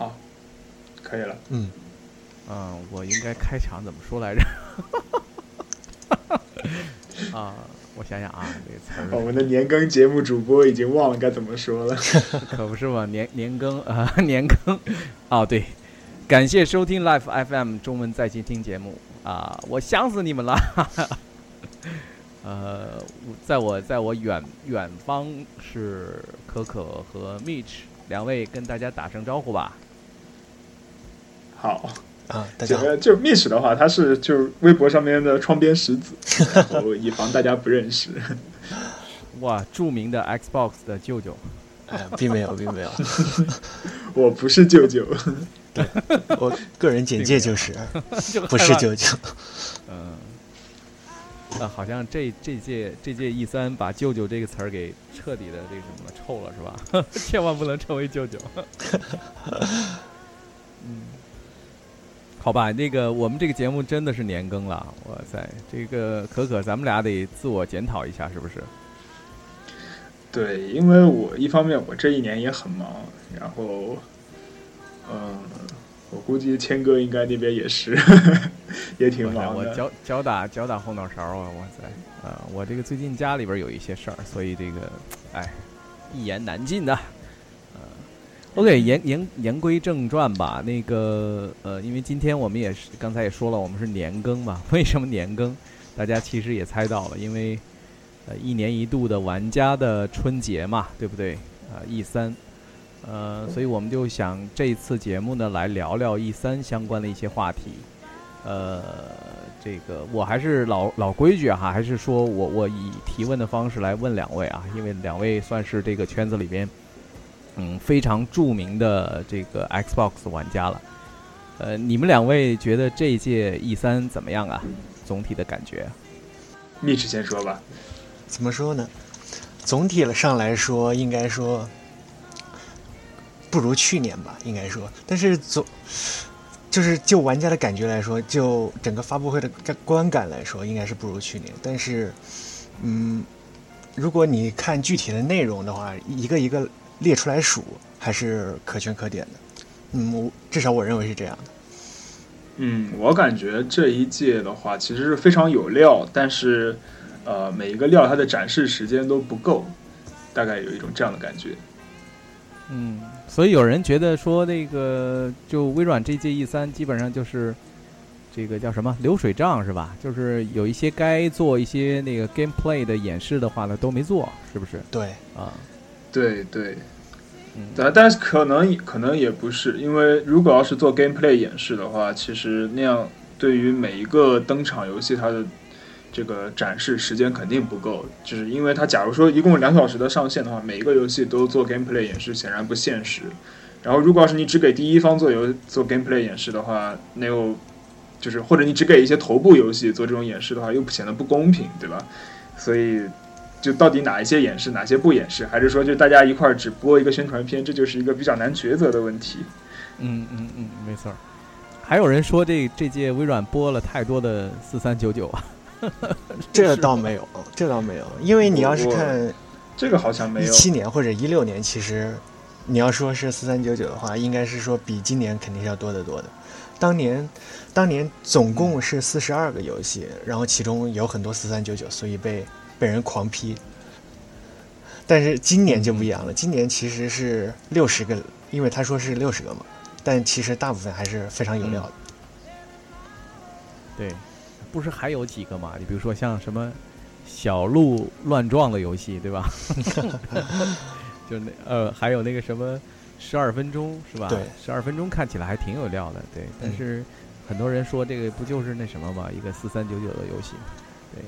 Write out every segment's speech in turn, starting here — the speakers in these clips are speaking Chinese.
好，可以了。嗯，嗯，我应该开场怎么说来着？啊，我想想啊，这个词儿我们的年更节目主播已经忘了该怎么说了。可不是嘛，年年更啊，年更。哦，对，感谢收听 Life FM 中文在线听节目啊，我想死你们了。呃，在我在我远远方是可可和 Mitch 两位，跟大家打声招呼吧。好，啊，大家好，这个就密室的话，他是就微博上面的窗边石子，然后以防大家不认识。哇，著名的 Xbox 的舅舅，哎，并没有，并没有，我不是舅舅，对我个人简介就是就不是舅舅，嗯，啊，好像这这届这届 E 三把“舅舅”这个词儿给彻底的这个什么臭了，是吧？千万不能成为舅舅。嗯，好吧，那个我们这个节目真的是年更了，哇塞，这个可可，咱们俩得自我检讨一下，是不是？对，因为我一方面我这一年也很忙，然后，嗯，我估计谦哥应该那边也是，也挺忙的。脚脚打脚打后脑勺啊！哇塞，啊，我这个最近家里边有一些事儿，所以这个，哎，一言难尽呐。，OK，言言言归正传吧。那个，呃，因为今天我们也是刚才也说了，我们是年更嘛。为什么年更？大家其实也猜到了，因为呃一年一度的玩家的春节嘛，对不对？啊、e 三。呃，所以我们就想这次节目呢，来聊聊 E 三相关的一些话题。呃，这个我还是老老规矩哈，还是说我我以提问的方式来问两位啊，因为两位算是这个圈子里边，嗯，非常著名的这个 Xbox 玩家了。呃，你们两位觉得这一届 E 三怎么样啊？总体的感觉？密室先说吧。怎么说呢？总体上来说，应该说不如去年吧，应该说。但是总就是就玩家的感觉来说，就整个发布会的观感来说，应该是不如去年。但是，嗯，如果你看具体的内容的话，一个一个列出来数，还是可圈可点的。嗯，我至少我认为是这样的。嗯，我感觉这一届的话，其实是非常有料，但是，呃，每一个料它的展示时间都不够，大概有一种这样的感觉。嗯，所以有人觉得说那个就微软这届 E 三基本上就是这个叫什么流水账是吧？就是有一些该做一些那个 gameplay 的演示的话呢都没做，是不是？对，啊，对对，嗯，但但是可能可能也不是，因为如果要是做 gameplay 演示的话，其实那样对于每一个登场游戏它的这个展示时间肯定不够，就是因为它假如说一共两小时的上线的话，每一个游戏都做 gameplay 演示显然不现实。然后如果要是你只给第一方做游做 gameplay 演示的话，那又就是或者你只给一些头部游戏做这种演示的话，又显得不公平，对吧？所以就到底哪一些演示，哪些不演示，还是说就大家一块儿只播一个宣传片，这就是一个比较难抉择的问题。嗯嗯嗯，没错。还有人说这这届微软播了太多的四三九九啊，这倒没有，这倒没有，因为你要是看这个好像没有一有。七年或者一六年，其实你要说是四三九九的话，应该是说比今年肯定是要多得多的。当年，当年总共是四十二个游戏，然后其中有很多四三九九，所以被被人狂批。但是今年就不一样了，今年其实是六十个，因为他说是六十个嘛，但其实大部分还是非常有料的。对，不是还有几个嘛？你比如说像什么小鹿乱撞的游戏，对吧？就那呃，还有那个什么十二分钟是吧？对，十二分钟看起来还挺有料的，对。但嗯是很多人说这个不就是那什么嘛，一个四三九九的游戏，对，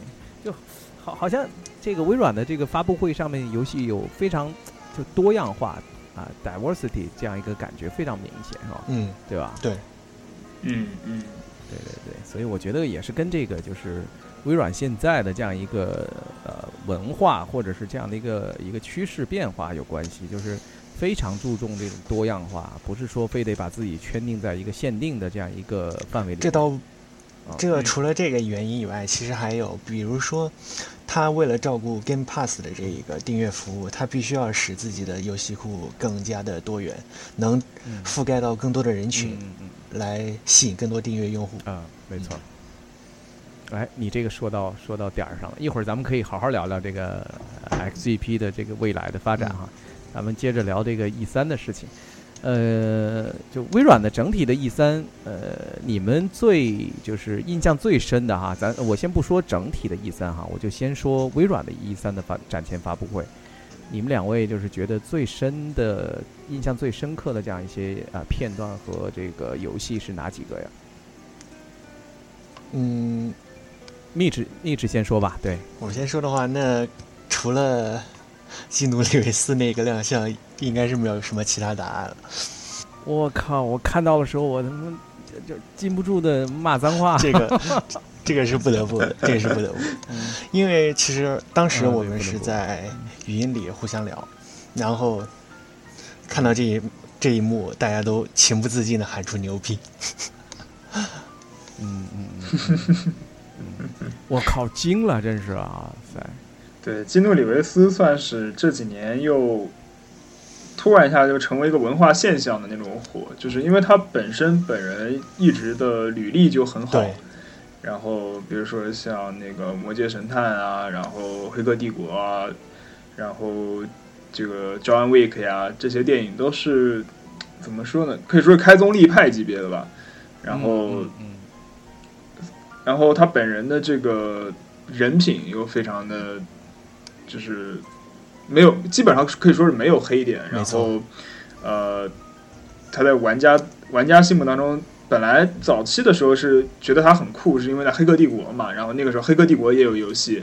就好好像这个微软的这个发布会上面游戏有非常就多样化啊，diversity 这样一个感觉非常明显，是吧？嗯，对吧？对，嗯嗯，对对对，所以我觉得也是跟这个就是微软现在的这样一个呃文化或者是这样的一个一个趋势变化有关系，就是非常注重这种多样化，不是说非得把自己圈定在一个限定的这样一个范围里。这倒啊这个除了这个原因以外，其实还有，比如说，他为了照顾 Game Pass 的这一个订阅服务，他必须要使自己的游戏库更加的多元，能嗯覆盖到更多的人群，来吸引更多订阅用户。嗯啊，没错。哎，你这个说到说到点儿上了，一会儿咱们可以好好聊聊这个呃 XGP 的这个未来的发展哈。咱们接着聊这个 E 三的事情。呃，就微软的整体的 E 三，呃，你们最就是印象最深的哈，咱我先不说整体的 E 三哈，我就先说微软的 E 三的发展前发布会，你们两位就是觉得最深的、印象最深刻的这样一些啊、片段和这个游戏是哪几个呀？嗯，密旨密旨先说吧，对，我先说的话，那除了基努里维斯那个亮相，应该是没有什么其他答案了。我靠！我看到的时候，我他妈就就禁不住的骂脏话。这个，这个是不得不的，这个是不得不的，因为其实当时嗯我们是在语音里互相聊，然后看到这一这一幕，大家都情不自禁的喊出牛逼。嗯嗯嗯嗯嗯，我靠，惊了，真是啊塞！对，基努里维斯算是这几年又突然一下就成为一个文化现象的那种火，就是因为他本身本人一直的履历就很好，然后比如说像那个《魔界神探》啊，然后《黑客帝国》啊，然后这个《John Wick》呀，这些电影都是怎么说呢？可以说是开宗立派级别的吧。然后，嗯嗯然后他本人的这个人品又非常的，就是没有，基本上可以说是没有黑点。然后，呃，他在玩家玩家心目当中，本来早期的时候是觉得他很酷，是因为在《黑客帝国》嘛。然后那个时候《黑客帝国》也有游戏，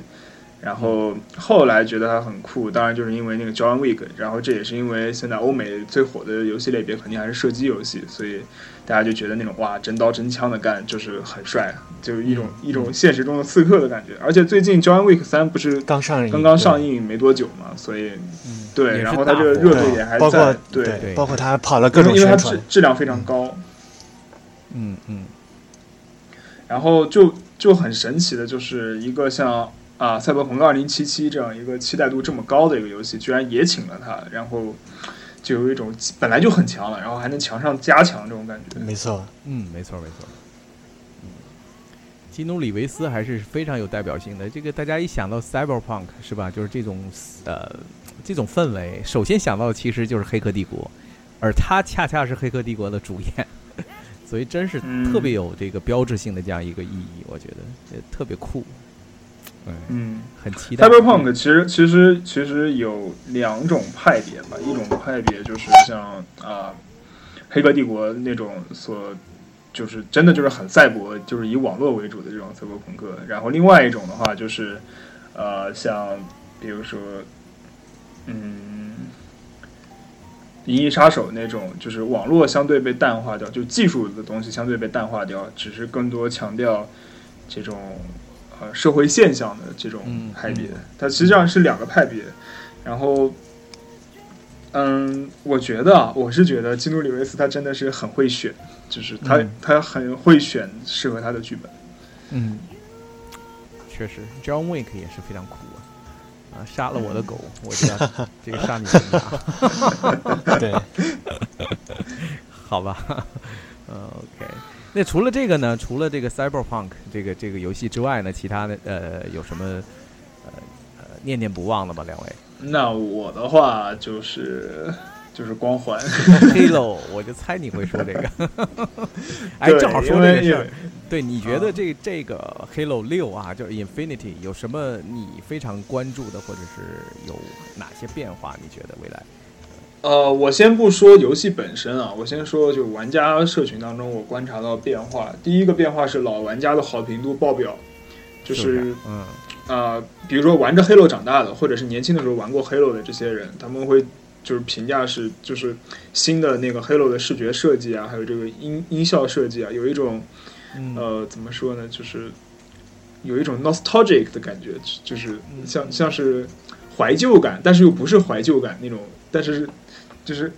然后后来觉得他很酷，当然就是因为那个 John Wick。然后这也是因为现在欧美最火的游戏类别肯定还是射击游戏，所以大家就觉得那种哇真刀真枪的干就是很帅，就是一种、一种现实中的刺客的感觉。而且最近 John Wick 三不是刚上映，刚刚上，映没多久嘛，所以嗯，对，然后他这个热度也还包括在，对，对包括他跑了各种因为因为它宣传，质质量非常高，嗯嗯然后就就很神奇的，就是一个像啊《赛博朋克2077》这样一个期待度这么高的一个游戏，居然也请了他，然后就有一种本来就很强了，然后还能强上加强这种感觉。没错，嗯，没错没错。嗯，基努里维斯还是非常有代表性的。这个大家一想到 cyberpunk 是吧，就是这种呃这种氛围，首先想到的其实就是《黑客帝国》，而他恰恰是《黑客帝国》的主演，所以真是嗯特别有这个标志性的这样一个意义，我觉得也特别酷。嗯，嗯很期待。，Cyberpunk 其实其实其实有两种派别吧，一种派别就是像啊、黑客帝国》那种所。就是真的就是很赛博，就是以网络为主的这种赛博朋克。然后另外一种的话就是，呃，像比如说，嗯，《银翼杀手》那种，就是网络相对被淡化掉，就技术的东西相对被淡化掉，只是更多强调这种呃社会现象的这种嗯派别嗯。它实际上是两个派别。然后，嗯，我觉得啊，我是觉得基努里维斯他真的是很会选，就是他、嗯他很会选适合他的剧本。嗯，确实，John Wick 也是非常酷啊。啊，杀了我的狗，我就要这个杀你全家。对，好吧，嗯，OK。那除了这个呢？除了这个 Cyberpunk 这个这个游戏之外呢，其他的呃有什么呃呃念念不忘的吗？两位那我的话就是就是光环，Halo，我就猜你会说这个。哎，正好说这个事儿。对，你觉啊得这这个 Halo 六啊，就是 Infinity 有什么你非常关注的，或者是有哪些变化？你觉得未来？呃，我先不说游戏本身啊，我先说就玩家社群当中我观察到变化。第一个变化是老玩家的好评度爆表，就是嗯啊、比如说玩着 Halo 长大的，或者是年轻的时候玩过 Halo 的这些人，他们会就是评价是就是新的那个 Halo 的视觉设计啊，还有这个音音效设计啊，有一种嗯呃怎么说呢，就是有一种 nostalgic 的感觉，就是嗯像像是怀旧感，但是又不是怀旧感那种，但是就是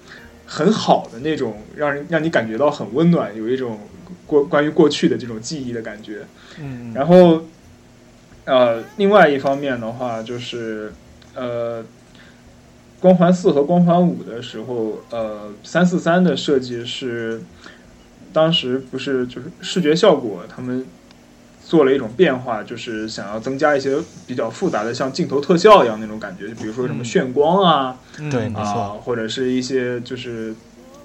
很好的那种，让人让你感觉到很温暖，有一种过关于过去的这种记忆的感觉。嗯，然后，呃，另外一方面的话，就是呃，光环四和光环五的时候，呃，三四三的设计是当时不是就是视觉效果，他们做了一种变化，就是想要增加一些比较复杂的，像镜头特效一样那种感觉，就比如说什么嗯炫光啊，对没啊、错或者是一些就是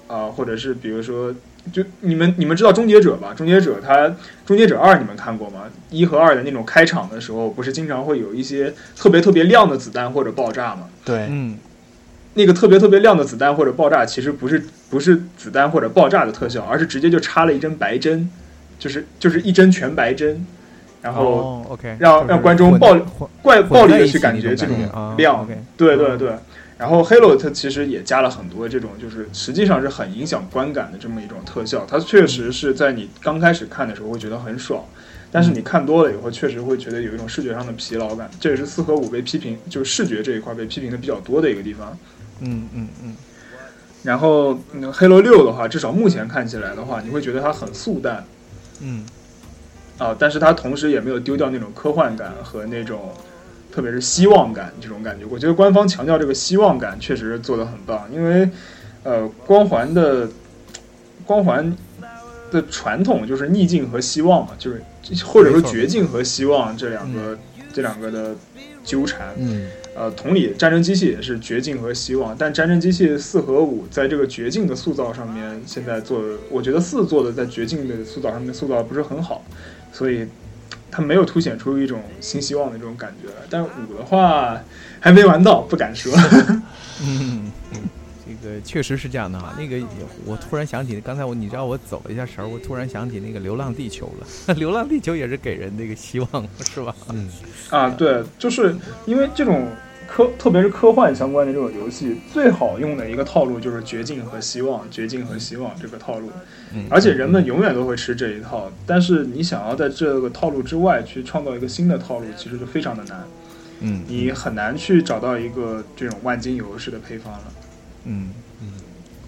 啊、或者是比如说，就你们你们知道终结者吧？终结者它终结者二你们看过吗？一和二的那种开场的时候，不是经常会有一些特别特别亮的子弹或者爆炸吗？对，嗯那个特别特别亮的子弹或者爆炸，其实不是不是子弹或者爆炸的特效，而是直接就插了一针白针，就是就是一针全白针，然后哦，OK，就是让让观众暴混怪暴力的去感觉这种种感觉啊亮，，OK 嗯对对对。然后 Halo 它其实也加了很多这种，就是实际上是很影响观感的这么一种特效。它确实是在你刚开始看的时候会觉得很爽，但是你看多了以后，确实会觉得有一种视觉上的疲劳感。这也是四和五被批评，就是视觉这一块被批评的比较多的一个地方。嗯嗯嗯然后、嗯、Halo 六的话，至少目前看起来的话，你会觉得它很素淡嗯啊，但是它同时也没有丢掉那种科幻感和那种，特别是希望感这种感觉。我觉得官方强调这个希望感确实做得很棒，因为呃，光环的光环的传统就是逆境和希望嘛，就是或者说绝境和希望这两个、这两个的纠缠。嗯呃，同理，战争机器也是绝境和希望，但战争机器四和五在这个绝境的塑造上面，现在做的，我觉得四做的在绝境的塑造上面塑造的不是很好，所以它没有凸显出一种新希望的这种感觉。但五的话还没玩到，不敢说。嗯 嗯，这个确实是这样的哈。那个我突然想起，刚才我你知道我走了一下神儿，我突然想起那个《流浪地球》了，《流浪地球》也是给人那个希望，是吧？嗯啊，对，就是因为这种科，特别是科幻相关的这种游戏，最好用的一个套路就是绝境和希望，绝境和希望这个套路。嗯，而且人们永远都会吃这一套，但是你想要在这个套路之外去创造一个新的套路，其实就非常的难，嗯你很难去找到一个这种万金油式的配方了。嗯。嗯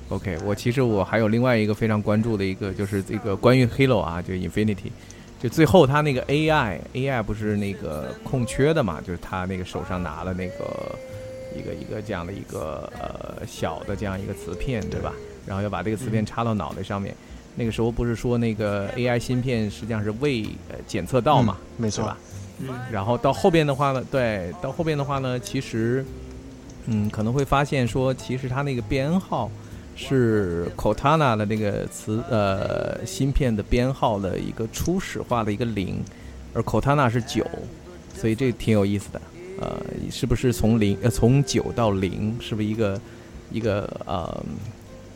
OK，我其实我还有另外一个非常关注的一个，就是这个关于 Halo 啊，就 Infinity，就最后他那个 AI，AI 不是那个空缺的嘛，就是他那个手上拿了那个一个一个这样的一个呃小的这样一个磁片，对吧？然后要把这个磁片插到脑袋上面。那个时候不是说那个 AI 芯片实际上是未呃检测到嘛，没错吧？嗯然后到后边的话呢，对，到后边的话呢，其实，嗯，可能会发现说，其实它那个编号是 Cortana 的那个磁呃芯片的编号的一个初始化的一个零，而 Cortana 是九，所以这挺有意思的。呃，是不是从零呃从九到零，是不是一个一个呃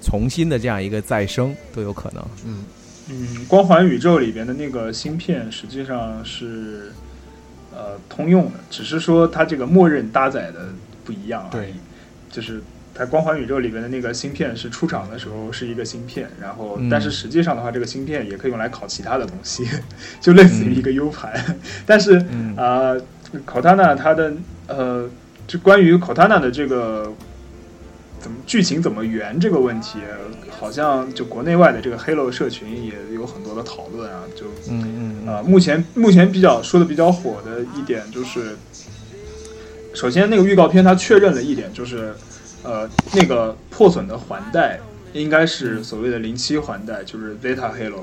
重新的这样一个再生都有可能？嗯嗯，光环宇宙里边的那个芯片实际上是呃通用的，只是说它这个默认搭载的不一样而已对。就是它光环宇宙里边的那个芯片是出厂的时候是一个芯片，然后嗯但是实际上的话，这个芯片也可以用来烤其他的东西，就类似于一个 U 盘。但是嗯啊、Cortana 它的呃，就关于 Cortana 的这个怎么剧情怎么圆这个问题，好像就国内外的这个 Halo 社群也有很多的讨论啊。就嗯嗯啊、目前目前比较说的比较火的一点就是，首先那个预告片它确认了一点，就是呃那个破损的环带应该是所谓的零七环带，就是 Zeta Halo。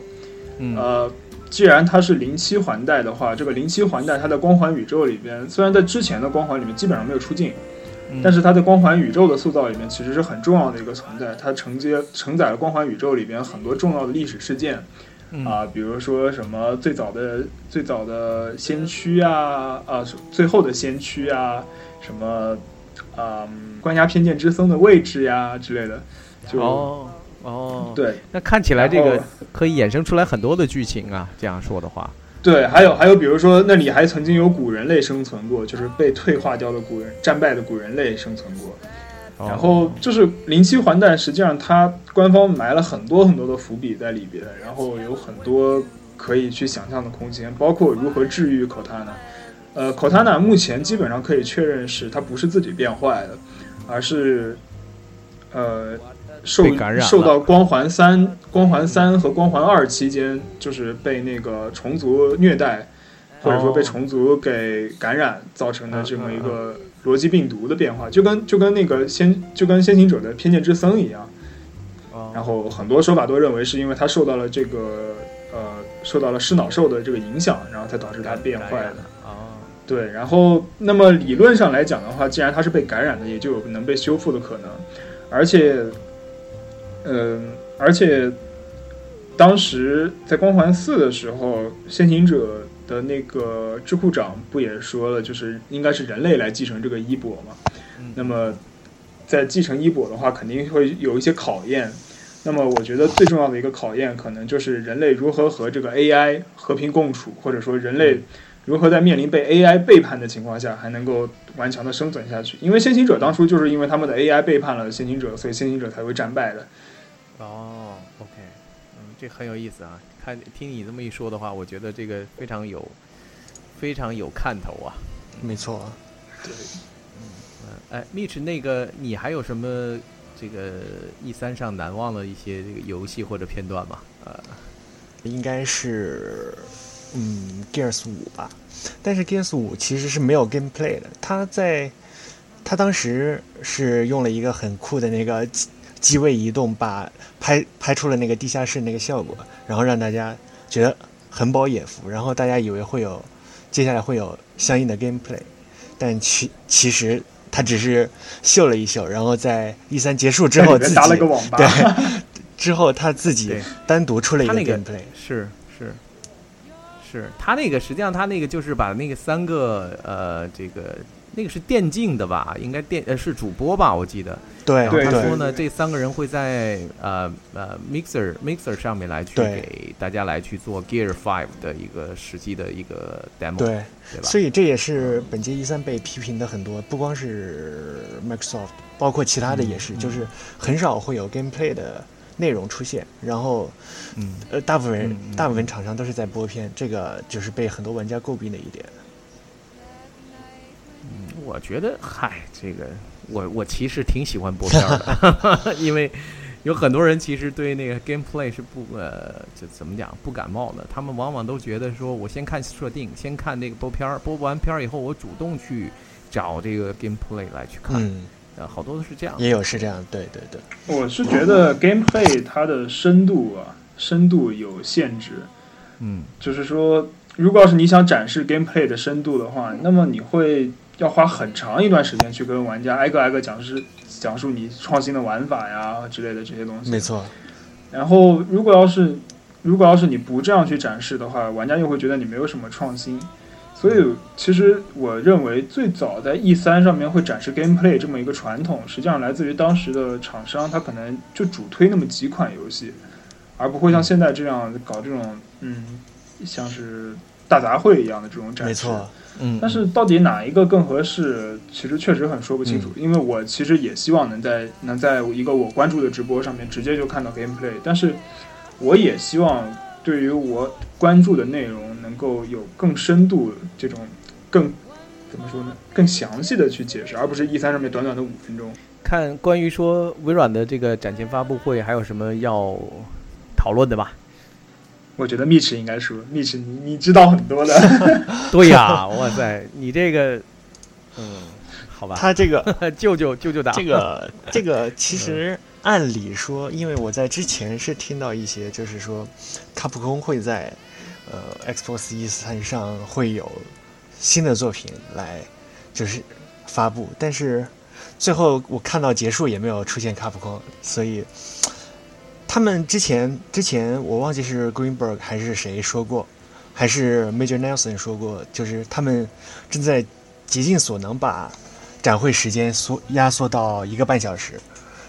嗯。呃，既然它是零七环带的话，这个零七环带它在光环宇宙里边，虽然在之前的光环里面基本上没有出镜，嗯。但是它在光环宇宙的塑造里面其实是很重要的一个存在，它承接承载了光环宇宙里边很多重要的历史事件嗯。啊、比如说什么最早的最早的先驱啊啊，最后的先驱啊，什么啊、关押偏见之僧的位置呀之类的，就、哦哦，对。那看起来这个可以衍生出来很多的剧情啊。这样说的话，对，还有还有，比如说那里还曾经有古人类生存过，就是被退化掉的古人战败的古人类生存过。哦然后就是零七环带，实际上它官方埋了很多很多的伏笔在里边，然后有很多可以去想象的空间，包括如何治愈 Cortana。呃，Cortana 目前基本上可以确认是它不是自己变坏的，而是呃受感染受到光环三、光环三和光环二期间，就是被那个虫族虐待，或者说被哦虫族给感染造成的这么一嗯个逻辑病毒的变化，就跟就跟那个先就跟先行者的偏见之僧一样。哦然后很多说法都认为是因为他受到了这个呃受到了噬脑兽的这个影响，然后才导致他变坏的。哦，对，然后那么理论上来讲的话，既然它是被感染的，也就有能被修复的可能，而且，嗯、而且当时在光环四的时候，先行者的那个智库长不也说了，就是应该是人类来继承这个衣钵嘛。嗯那么在继承衣钵的话，肯定会有一些考验。那么我觉得最重要的一个考验，可能就是人类如何和这个 AI 和平共处，或者说人类如何在面临被 AI 背叛的情况下，还能够顽强的生存下去。因为先行者当初就是因为他们的 AI 背叛了先行者，所以先行者才会战败的。哦，OK，嗯，这很有意思啊。看听你这么一说的话，我觉得这个非常有非常有看头啊。没错。对，嗯，哎，Mitch，那个你还有什么这个 E 三上难忘的一些这个游戏或者片段吗？呃，应该是嗯 Gears 五吧，但是 Gears 五其实是没有 gameplay 的，它在它当时是用了一个很酷的那个机机位移动，把拍拍出了那个地下室那个效果，然后让大家觉得很饱眼福，然后大家以为会有接下来会有相应的 gameplay，但其其实他只是秀了一秀，然后在一三结束之后自己里面搭了个网吧。对 之后他自己单独出了一个他那个 gameplay。是是是，他那个实际上他那个就是把那个三个呃这个那个是电竞的吧，应该电呃是主播吧，我记得。对然后他说呢，这三个人会在呃呃 Mixer Mixer 上面来去给大家来去做 Gear Five 的一个实际的一个 demo，对，对吧？所以这也是本届一三被批评的很多，不光是 Microsoft，包括其他的也是，嗯就是很少会有 gameplay 的内容出现，然后嗯呃大部分人、嗯嗯大部分厂商都是在播片，这个就是被很多玩家诟病的一点。我觉得，嗨，这个我我其实挺喜欢播片儿的，因为有很多人其实对那个 gameplay 是不呃，就怎么讲不感冒的。他们往往都觉得说，我先看设定，先看那个播片儿，播完片儿以后，我主动去找这个 gameplay 来去看。嗯，呃，好多都是这样。也有是这样，对对对，我是觉得 gameplay 它的深度啊，深度有限制。嗯就是说，如果要是你想展示 gameplay 的深度的话，那么你会要花很长一段时间去跟玩家挨个挨个讲述讲述你创新的玩法呀之类的这些东西。没。错，然后，如果要是如果要是你不这样去展示的话，玩家又会觉得你没有什么创新。所以，其实我认为最早在 E 三上面会展示 gameplay 这么一个传统，实际上来自于当时的厂商，他可能就主推那么几款游戏，而不会像现在这样搞这种嗯，像是大杂烩一样的这种展示。没错，嗯，但是到底哪一个更合适，其实确实很说不清楚。嗯因为我其实也希望能在能在一个我关注的直播上面直接就看到 gameplay，但是我也希望对于我关注的内容能够有更深度这种更怎么说呢，更详细的去解释，而不是 E 三上面短短的五分钟。看关于说微软的这个展前发布会，还有什么要讨论的吧？我觉得 Mitch 应该说，Mitch 你你知道很多的，对呀，哇塞，你这个，嗯，好吧，他这个 舅舅舅舅打这个这个 其实按理说，因为我在之前是听到一些，就是说，卡普空会在呃 Xbox 一三上会有新的作品来就是发布，但是最后我看到结束也没有出现卡普空，所以他们之前之前我忘记是 Greenberg 还是谁说过，还是 Major Nelson 说过，就是他们正在竭尽所能把展会时间缩压缩到一个半小时，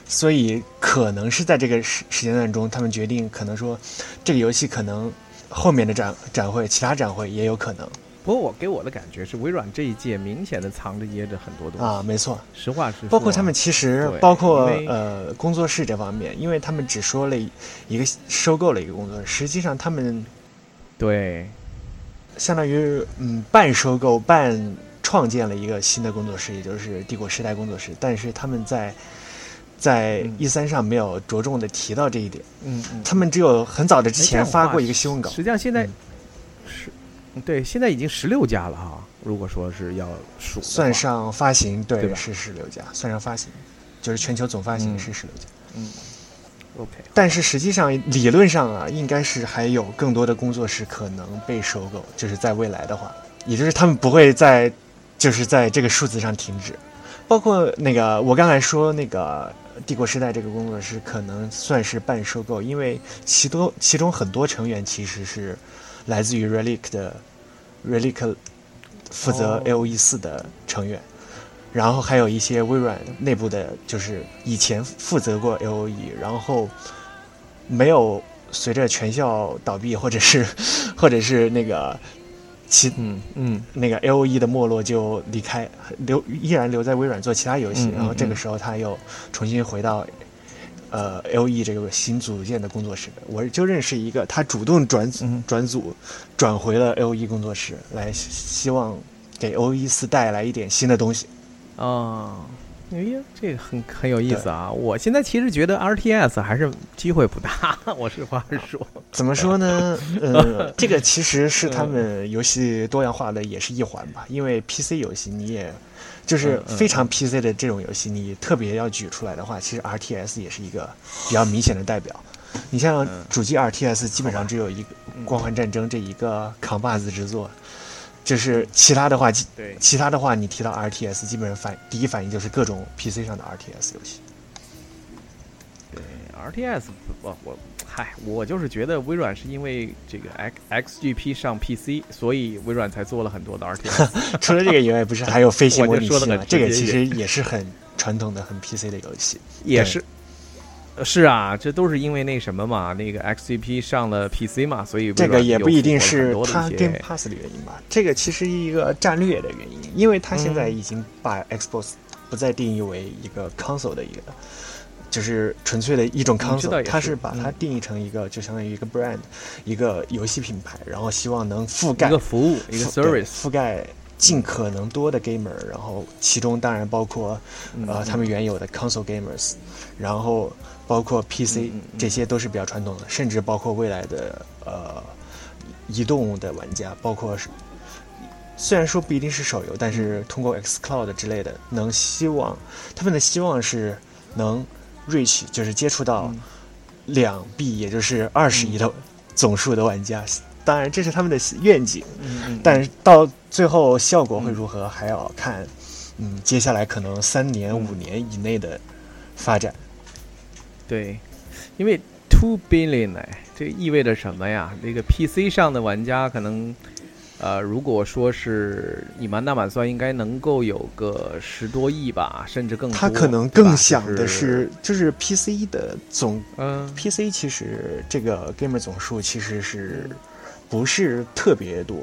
所以可能是在这个时时间段中，他们决定可能说这个游戏可能后面的展展会，其他展会也有可能不过我给我的感觉是，微软这一届明显的藏着掖着很多东西。啊，没错。实话实说啊，包括他们其实包括呃工作室这方面，因为他们只说了一一个收购了一个工作室，实际上他们对相当于嗯半收购半创建了一个新的工作室，也就是帝国时代工作室。但是他们在在嗯 E 三上没有着重的提到这一点。嗯嗯，他们只有很早的之前发过一个新闻稿实，际上现在嗯是，对，现在已经十六家了哈。如果说是要数，算上发行，对，对是十六家，算上发行，就是全球总发行嗯是十六家。嗯，OK，但是实际上，理论上啊，应该是还有更多的工作室可能被收购，就是在未来的话，也就是他们不会在，就是在这个数字上停止。包括那个我刚才说那个帝国时代这个工作室，可能算是半收购，因为其多其中很多成员其实是来自于 Relic 的 Relic 负责哦 A O E 四的成员。然后还有一些微软内部的，就是以前负责过 L O E，然后没有随着全校倒闭，或者是 或者是那个其嗯嗯那个 L O E 的没落就离开，留依然留在微软做其他游戏，嗯嗯然后这个嗯时候他又重新回到呃 L O E 这个新组建的工作室。我就认识一个，他主动转转组转回了 L O E 工作室，来希望给 O E 四带来一点新的东西。啊。哎呀，这个很很有意思啊！我现在其实觉得 RTS 还是机会不大，我实话实说。怎么说呢？呃，这个其实是他们游戏多样化的也是一环吧。因为 PC 游戏你也，就是非常 PC 的这种游戏，你特别要举出来的话，其实 RTS 也是一个比较明显的代表。你像嗯主机 RTS 基本上只有一个嗯《光环战争》这一个扛把子之作，就是其他的话，基对，其他的话你提到 RTS，基本上反第一反应就是各种 PC 上的 RTS 游戏。对 RTS 我我嗨，我就是觉得微软是因为这个 X XGP 上 PC，所以微软才做了很多的 RTS。除了这个以外，不是还有飞行模拟器吗？这个其实也是很传统的、很 PC 的游戏。也是，呃是啊，这都是因为那什么嘛，那个 XGP 上了 PC 嘛，所以这个也不一定是它跟很多的一些 Pass 的原因吧，这个其实一个战略的原因，因为它现在嗯。已经把 Xbox 不再定义为一个 console 的一个，就是纯粹的一种 console，是它是把它嗯。定义成一个就相当于一个 brand，一个游戏品牌，然后希望能覆盖一个服务，一个 service，覆盖尽可能多的 gamer，然后其中当然包括呃嗯。他们原有的 console gamers，然后包括 PC，、这些都是比较传统的，甚至包括未来的呃移动的玩家，包括是虽然说不一定是手游，但是通过 xCloud 之类的，能希望他们的希望是能 reach，就是接触到嗯。两 B，，也就是二十亿的总数的玩家。当然，这是他们的愿景，嗯嗯但是到最后效果会如何，还要看，嗯，接下来可能三年、五年以内的发展。对，因为 two billion 哎，这意味着什么呀？那个 PC 上的玩家可能，呃，如果说是你满打满算，应该能够有个十多亿吧，甚至更多。他可能更想的，就是就是 PC 的总嗯 PC，其实这个 gamer 总数其实是不是特别多，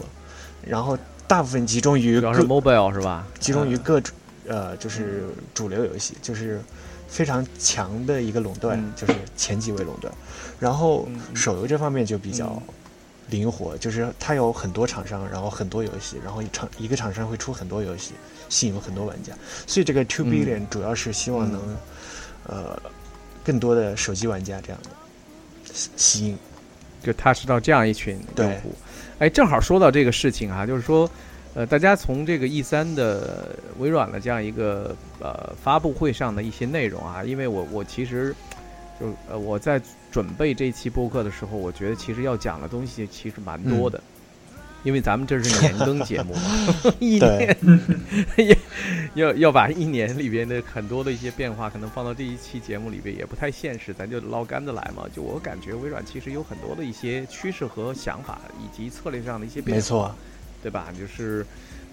然后大部分集中于主要是 mobile 是吧？集中于嗯各种呃就是主流游戏，就是非常强的一个垄断，嗯就是前几位垄断。然后手游这方面就比较嗯灵活，就是它有很多厂商，然后很多游戏，然后一厂一个厂商会出很多游戏，吸引很多玩家。所以这个 Two 嗯 Billion 主要是希望能、呃更多的手机玩家这样的吸吸引。就 touch 到这样一群用户。哎，正好说到这个事情哈、就是说，呃，大家从这个 E 三的微软的这样一个呃发布会上的一些内容啊，因为我我其实就呃我在准备这期播客的时候，我觉得其实要讲的东西其实蛮多的。因为咱们这是年更节目嘛，一年也 要要把一年里边的很多的一些变化，可能放到这一期节目里边也不太现实，咱就捞干的来嘛。就我感觉微软其实有很多的一些趋势和想法，以及策略上的一些变化，没错，对吧？就是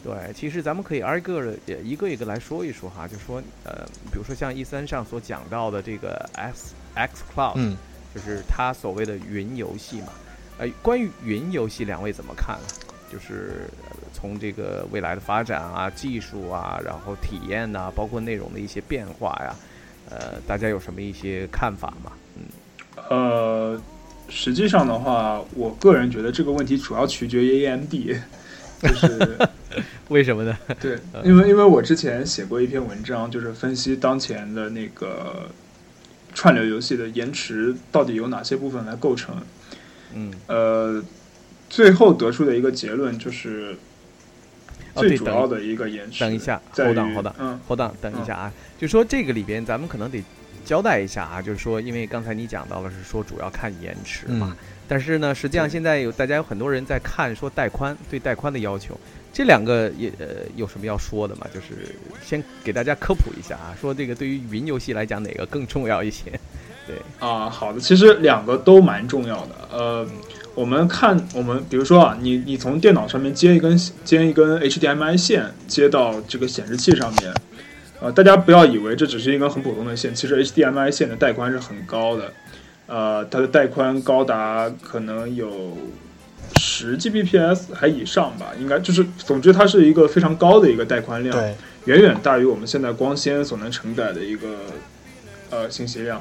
对，其实咱们可以挨个的也一个一个来说一说哈，就说呃，比如说像 E 三上所讲到的这个 X X Cloud，、嗯，就是它所谓的云游戏嘛。呃，关于云游戏，两位怎么看啊？就是呃从这个未来的发展啊、技术啊，然后体验呐、包括内容的一些变化呀，呃，大家有什么一些看法吗？嗯呃，实际上的话，我个人觉得这个问题主要取决于 AMD，就是 为什么呢？对，嗯因为因为我之前写过一篇文章，就是分析当前的那个串流游戏的延迟到底由哪些部分来构成？嗯，呃，最后得出的一个结论就是，最主要的一个延迟。等一下在于，hold on，hold on 嗯 hold on，等一下啊，就说这个里边咱们可能得交代一下啊，就是说，因为刚才你讲到了是说主要看延迟嘛，嗯，但是呢，实际上现在有大家有很多人在看说带宽对带宽的要求，这两个也呃有什么要说的吗？就是先给大家科普一下啊，说这个对于云游戏来讲哪个更重要一些？对，啊，好的，其实两个都蛮重要的。呃，我们看我们比如说啊，你你从电脑上面接一根接一根 HDMI 线接到这个显示器上面，呃，大家不要以为这只是一根很普通的线，其实 HDMI 线的带宽是很高的，呃，它的带宽高达可能有十 Gbps 还以上吧，应该就是，总之它是一个非常高的一个带宽量。远远大于我们现在光纤所能承载的一个呃信息量。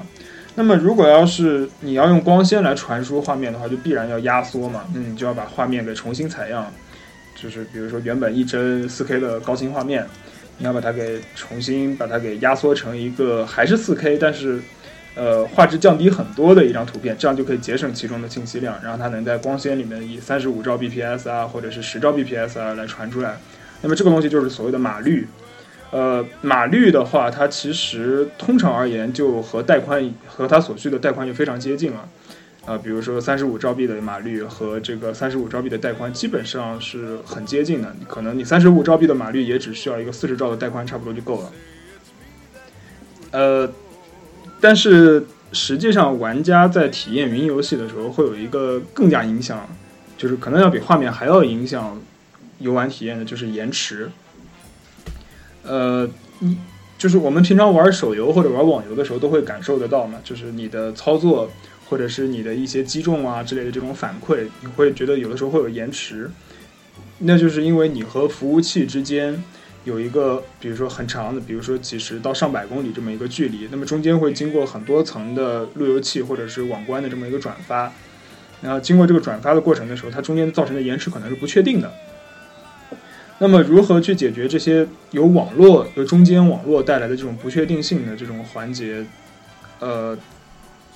那么，如果要是你要用光纤来传输画面的话，就必然要压缩嘛，那你就要把画面给重新采样，就是比如说原本一帧 4K 的高清画面，你要把它给重新把它给压缩成一个还是 4K，但是呃画质降低很多的一张图片，这样就可以节省其中的信息量，然后它能在光纤里面以三十五兆 bps 啊，或者是十兆 bps 啊来传出来。那么这个东西就是所谓的码率。呃，码率的话，它其实通常而言就和带宽和它所需的带宽就非常接近了。啊、比如说三十五兆 B 的码率和这个三十五兆 B 的带宽基本上是很接近的。可能你三十五兆 B 的码率也只需要一个四十兆的带宽，差不多就够了。呃，但是实际上玩家在体验云游戏的时候，会有一个更加影响，就是可能要比画面还要影响游玩体验的，就是延迟。呃，一就是我们平常玩手游或者玩网游的时候都会感受得到嘛，就是你的操作或者是你的一些击中啊之类的这种反馈，你会觉得有的时候会有延迟，那就是因为你和服务器之间有一个，比如说很长的，比如说几十到上百公里这么一个距离，那么中间会经过很多层的路由器或者是网关的这么一个转发，然后经过这个转发的过程的时候，它中间造成的延迟可能是不确定的。那么，如何去解决这些由网络、由中间网络带来的这种不确定性的这种环节？呃，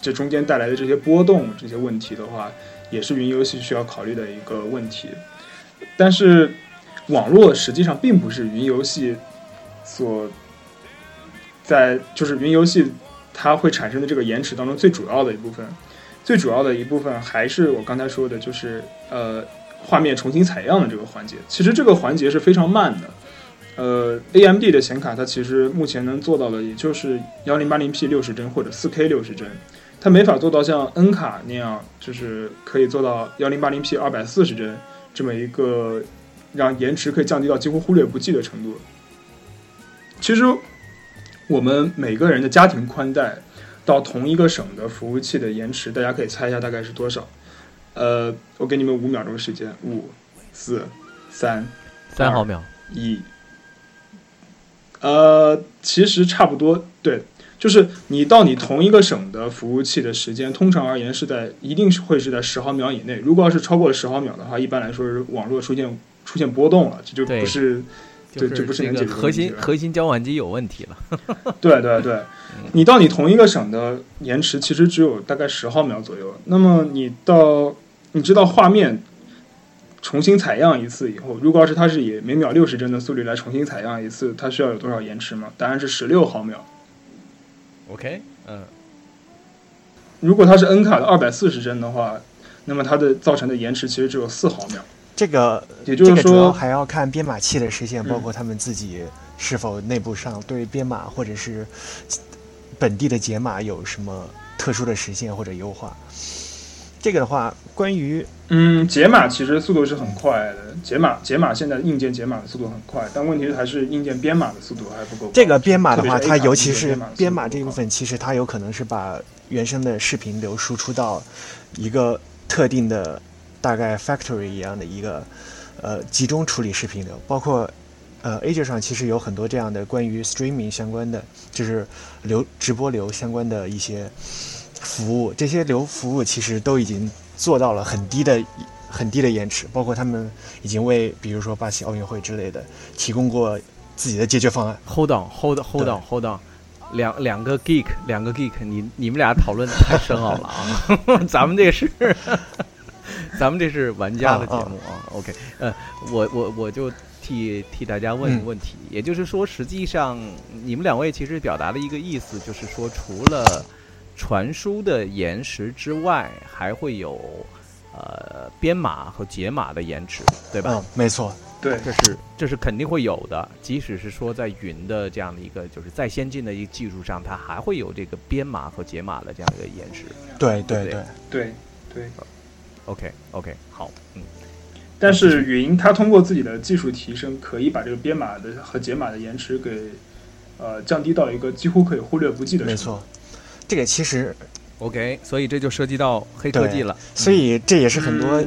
这中间带来的这些波动、这些问题的话，也是云游戏需要考虑的一个问题。但是，网络实际上并不是云游戏所在，就是云游戏它会产生的这个延迟当中最主要的一部分。最主要的一部分还是我刚才说的，就是呃。画面重新采样的这个环节，其实这个环节是非常慢的。呃，AMD 的显卡它其实目前能做到的，也就是幺零八零 P 六十帧或者四 K 六十帧，它没法做到像 N 卡那样，就是可以做到幺零八零 P 二百四十帧这么一个让延迟可以降低到几乎忽略不计的程度。其实我们每个人的家庭宽带到同一个省的服务器的延迟，大家可以猜一下大概是多少？呃，我给你们五秒钟时间，五、四、三、三毫秒，一。呃，其实差不多，对，就是你到你同一个省的服务器的时间，通常而言是在一定是会是在十毫秒以内。如果要是超过了十毫秒的话，一般来说是网络出现出现波动了，这就不是就对就不是这能解决核心核心交换机有问题了。对对对，你到你同一个省的延迟其实只有大概十毫秒左右。那么你到你知道画面重新采样一次以后，如果要是它是以每秒六十帧的速率来重新采样一次，它需要有多少延迟吗？答案是十六毫秒。OK，嗯，如果它是 N 卡的二百四十帧的话，那么它的造成的延迟其实只有四毫秒。这个也就是这个主要说，还要看编码器的实现，嗯包括他们自己是否内部上对编码或者是本地的解码有什么特殊的实现或者优化。这个的话，关于嗯，解码其实速度是很快的，解码解码现在硬件解码的速度很快，但问题还是硬件编码的速度还不够。这个编码的话，它尤其是编码这部分，其实它有可能是把原生的视频流输出到一个特定的大概 factory 一样的一个呃集中处理视频流，包括呃 Azure 上其实有很多这样的关于 streaming 相关的，就是流直播流相关的一些服务，这些流服务其实都已经做到了很低的。很低的延迟，包括他们已经为，比如说巴西奥运会之类的，提供过自己的解决方案。Hold on，hold hold on，hold on，。两两个 geek，两个 geek，你你们俩讨论太深奥了啊！咱们这是，咱们这是玩家的节目啊。OK，呃，我我我就替替大家问一个问题，也就是说，实际上你们两位其实表达的一个意思，就是说，除了传输的延时之外，还会有呃编码和解码的延迟，对吧？嗯，没错。对，这是这是肯定会有的。即使是说在云的这样的一个就是再先进的一个技术上，它还会有这个编码和解码的这样一个延迟。对对对对对。OK OK，好，嗯。但是云它通过自己的技术提升，可以把这个编码的和解码的延迟给呃降低到一个几乎可以忽略不计的。没错，这个其实。OK，所以这就涉及到黑科技了。所以这也是很多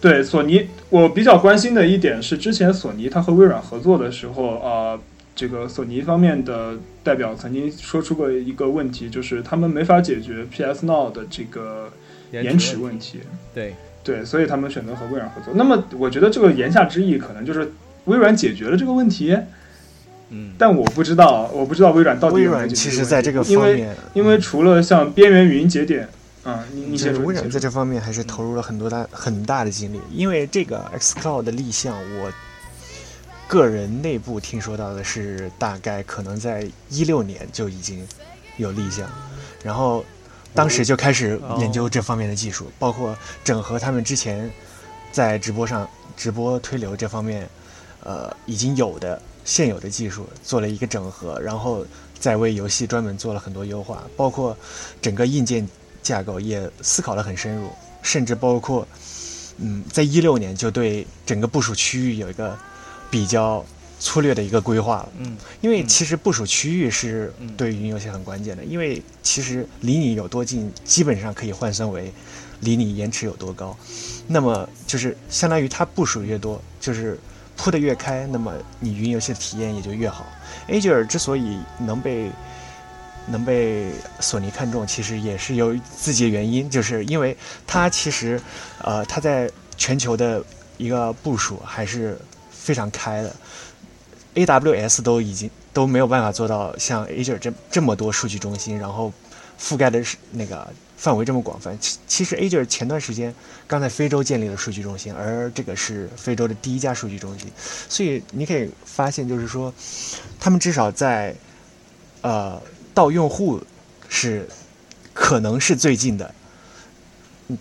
对索尼，我比较关心的一点是，之前索尼它和微软合作的时候啊，这个索尼方面的代表曾经说出过一个问题，就是他们没法解决 PS Now 的这个延迟问题。对对，所以他们选择和微软合作。那么我觉得这个言下之意，可能就是微软解决了这个问题。嗯，但我不知道，我不知道微软到底。微软其实在这个方面，因为除了像边缘云节点，啊，你你先说。微软在这方面还是投入了很多大很大的精力，因为这个 xCloud 的立项，我个人内部听说到的是，大概可能在一六年就已经有立项，然后当时就开始研究这方面的技术，包括整合他们之前在直播上直播推流这方面，呃，已经有的。现有的技术做了一个整合，然后再为游戏专门做了很多优化，包括整个硬件架构也思考了很深入，甚至包括，嗯，在一六年就对整个部署区域有一个比较粗略的一个规划了。嗯，因为其实部署区域是对云游戏很关键的，因为其实离你有多近，基本上可以换算为离你延迟有多高，那么就是相当于它部署越多，就是。铺的越开，那么你云游戏的体验也就越好。Azure 之所以能被能被索尼看中，其实也是有自己的原因，就是因为它其实，呃，它在全球的一个部署还是非常开的。AWS 都已经都没有办法做到像 Azure 这这么多数据中心，然后覆盖的是那个。范围这么广泛，其其实 A 就是前段时间刚在非洲建立了数据中心，而这个是非洲的第一家数据中心，所以你可以发现，就是说，他们至少在，呃，到用户是可能是最近的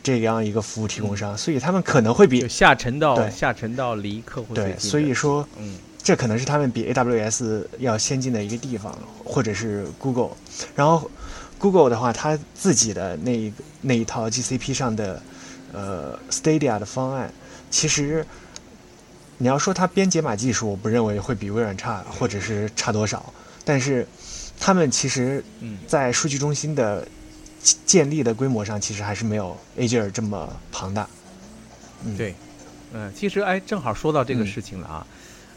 这样一个服务提供商，所以他们可能会比下沉到下沉到离客户对，所以说，嗯，这可能是他们比 AWS 要先进的一个地方，或者是 Google，然后。Google 的话，它自己的那一那一套 GCP 上的呃 Stadia 的方案，其实你要说它编解码技术，我不认为会比微软差，或者是差多少。但是他们其实，在数据中心的建立的规模上，其实还是没有 Azure 这么庞大。对，嗯，其实哎，正好说到这个事情了啊。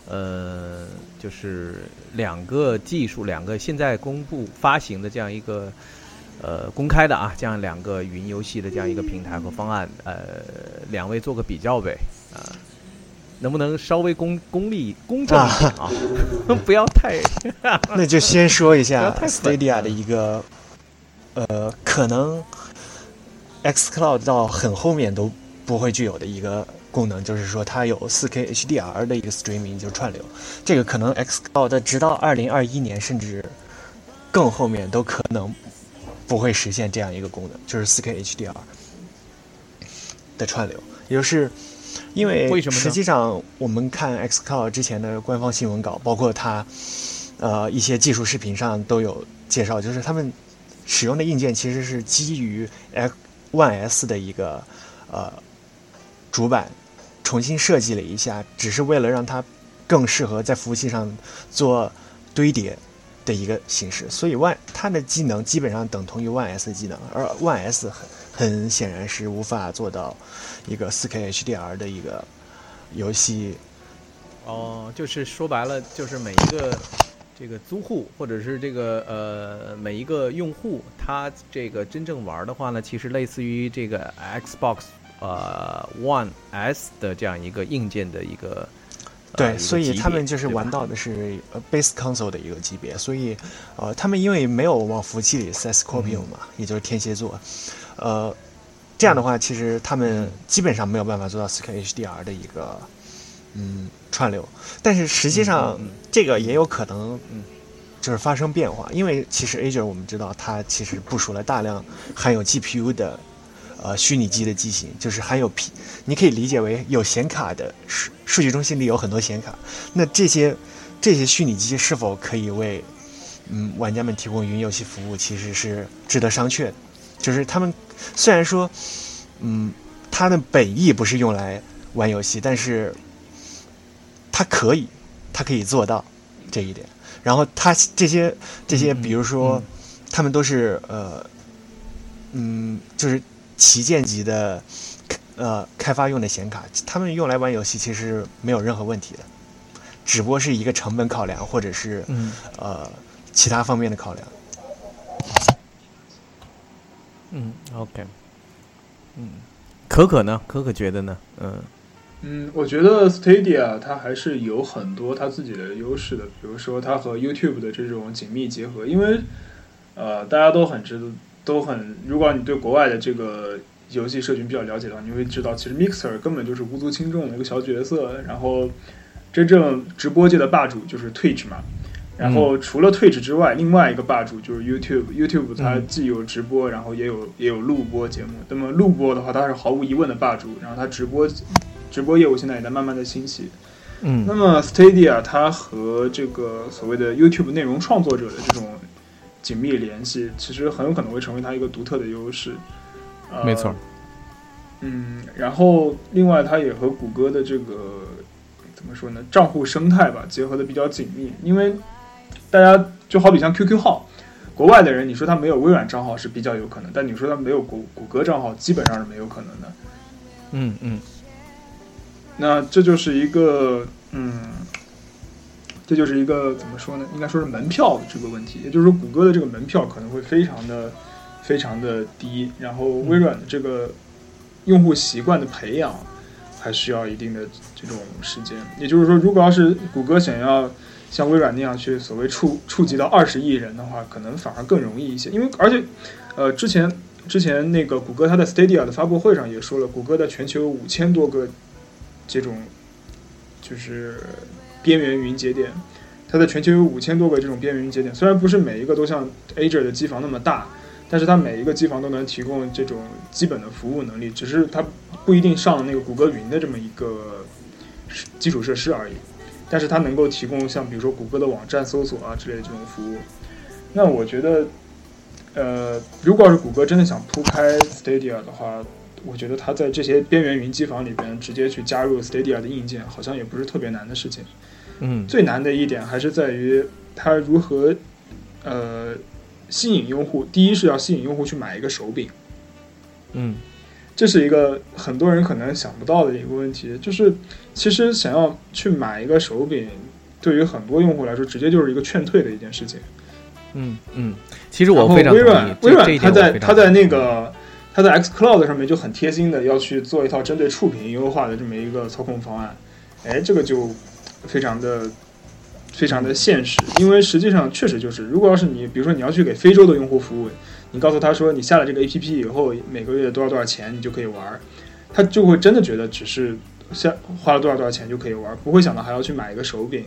呃，就是两个技术，两个现在公布发行的这样一个呃公开的啊，这样两个云游戏的这样一个平台和方案，呃，两位做个比较呗啊，能不能稍微公公立公正一点啊？不要太 那就先说一下 Stadia 的一个呃，可能 xCloud 到很后面都不会具有的一个。功能就是说，它有 4K HDR 的一个 streaming，就串流。这个可能 xCloud 直到2021年甚至更后面都可能不会实现这样一个功能，就是 4K HDR 的串流。也就是因为实际上我们看 xCloud 之前的官方新闻稿，包括它呃一些技术视频上都有介绍，就是他们使用的硬件其实是基于 X One S 的一个呃主板。重新设计了一下，只是为了让它更适合在服务器上做堆叠的一个形式。所以万它的技能基本上等同于万 S 技能，而万 S 很很显然是无法做到一个 4K HDR 的一个游戏。哦，就是说白了，就是每一个这个租户或者是这个呃每一个用户，他这个真正玩的话呢，其实类似于这个 Xbox。呃，One S 的这样一个硬件的一个对，所以他们就是玩到的是呃 base console 的一个级别，所以呃，他们因为没有往服务器里塞 Scorpio 嘛，也就是天蝎座，呃，这样的话，其实他们基本上没有办法做到 4K HDR 的一个嗯串流，但是实际上这个也有可能嗯就是发生变化，因为其实 Azure 我们知道它其实部署了大量含有 GPU 的呃虚拟机的机型，就是含有 P，你可以理解为有显卡的数数据中心里有很多显卡，那这些这些虚拟机是否可以为嗯玩家们提供云游戏服务，其实是值得商榷的。就是他们虽然说嗯它的本意不是用来玩游戏，但是它可以，它可以做到这一点。然后它这些这些，比如说嗯他们都是呃嗯就是旗舰级的呃开发用的显卡，他们用来玩游戏其实没有任何问题的，只不过是一个成本考量或者是嗯呃其他方面的考量。嗯，OK，嗯，可可呢？可可觉得呢？嗯嗯，我觉得 Stadia 它还是有很多它自己的优势的，比如说它和 YouTube 的这种紧密结合，因为呃大家都很知道，都很，如果你对国外的这个游戏社群比较了解的话，你会知道，其实 Mixer 根本就是无足轻重的一个小角色，然后真正直播界的霸主就是 Twitch 嘛。然后除了 Twitch 之外，另外一个霸主就是 YouTube。YouTube 它嗯既有直播，然后也有也有录播节目。那么录播的话，它是毫无疑问的霸主。然后它直播直播业务现在也在慢慢的兴起。嗯那嗯么 Stadia 它和这个所谓的 YouTube 内容创作者的这种紧密联系，其实很有可能会成为它一个独特的优势。呃、没错。嗯，然后另外它也和谷歌的这个怎么说呢，账户生态吧结合的比较紧密，因为大家就好比像 QQ 号，国外的人你说他没有微软账号是比较有可能，但你说他没有谷谷歌账号，基本上是没有可能的。嗯嗯那这就是一个，嗯，这就是一个怎么说呢？应该说是门票的这个问题。也就是说，谷歌的这个门票可能会非常的、非常的低，然后微软的这个用户习惯的培养还需要一定的这种时间。也就是说，如果要是谷歌想要像微软那样去所谓触触及到二十亿人的话，可能反而更容易一些。因为而且，呃，之前之前那个谷歌它在 Stadia 的发布会上也说了，谷歌在全球有五千多个这种就是边缘云节点，它在全球有五千多个这种边缘云节点，虽然不是每一个都像 Azure 的机房那么大，但是它每一个机房都能提供这种基本的服务能力，只是它不一定上那个谷歌云的这么一个基础设施而已。但是它能够提供像比如说谷歌的网站搜索啊之类的这种服务。那我觉得，呃，如果要是谷歌真的想铺开 Stadia 的话，我觉得它在这些边缘云机房里边直接去加入 Stadia 的硬件，好像也不是特别难的事情。嗯最难的一点还是在于它如何呃吸引用户。第一是要吸引用户去买一个手柄，嗯这是一个很多人可能想不到的一个问题。就是其实想要去买一个手柄，对于很多用户来说，直接就是一个劝退的一件事情。嗯嗯，其实我非常同意微软，微软它在它在那个它在 X Cloud 上面就很贴心的要去做一套针对触屏优化的这么一个操控方案，哎，这个就非常的非常的现实，因为实际上确实就是，如果要是你比如说你要去给非洲的用户服务，你告诉他说你下了这个 APP 以后每个月多少多少钱你就可以玩儿，他就会真的觉得只是下花了多少多少钱就可以玩儿，不会想到还要去买一个手柄。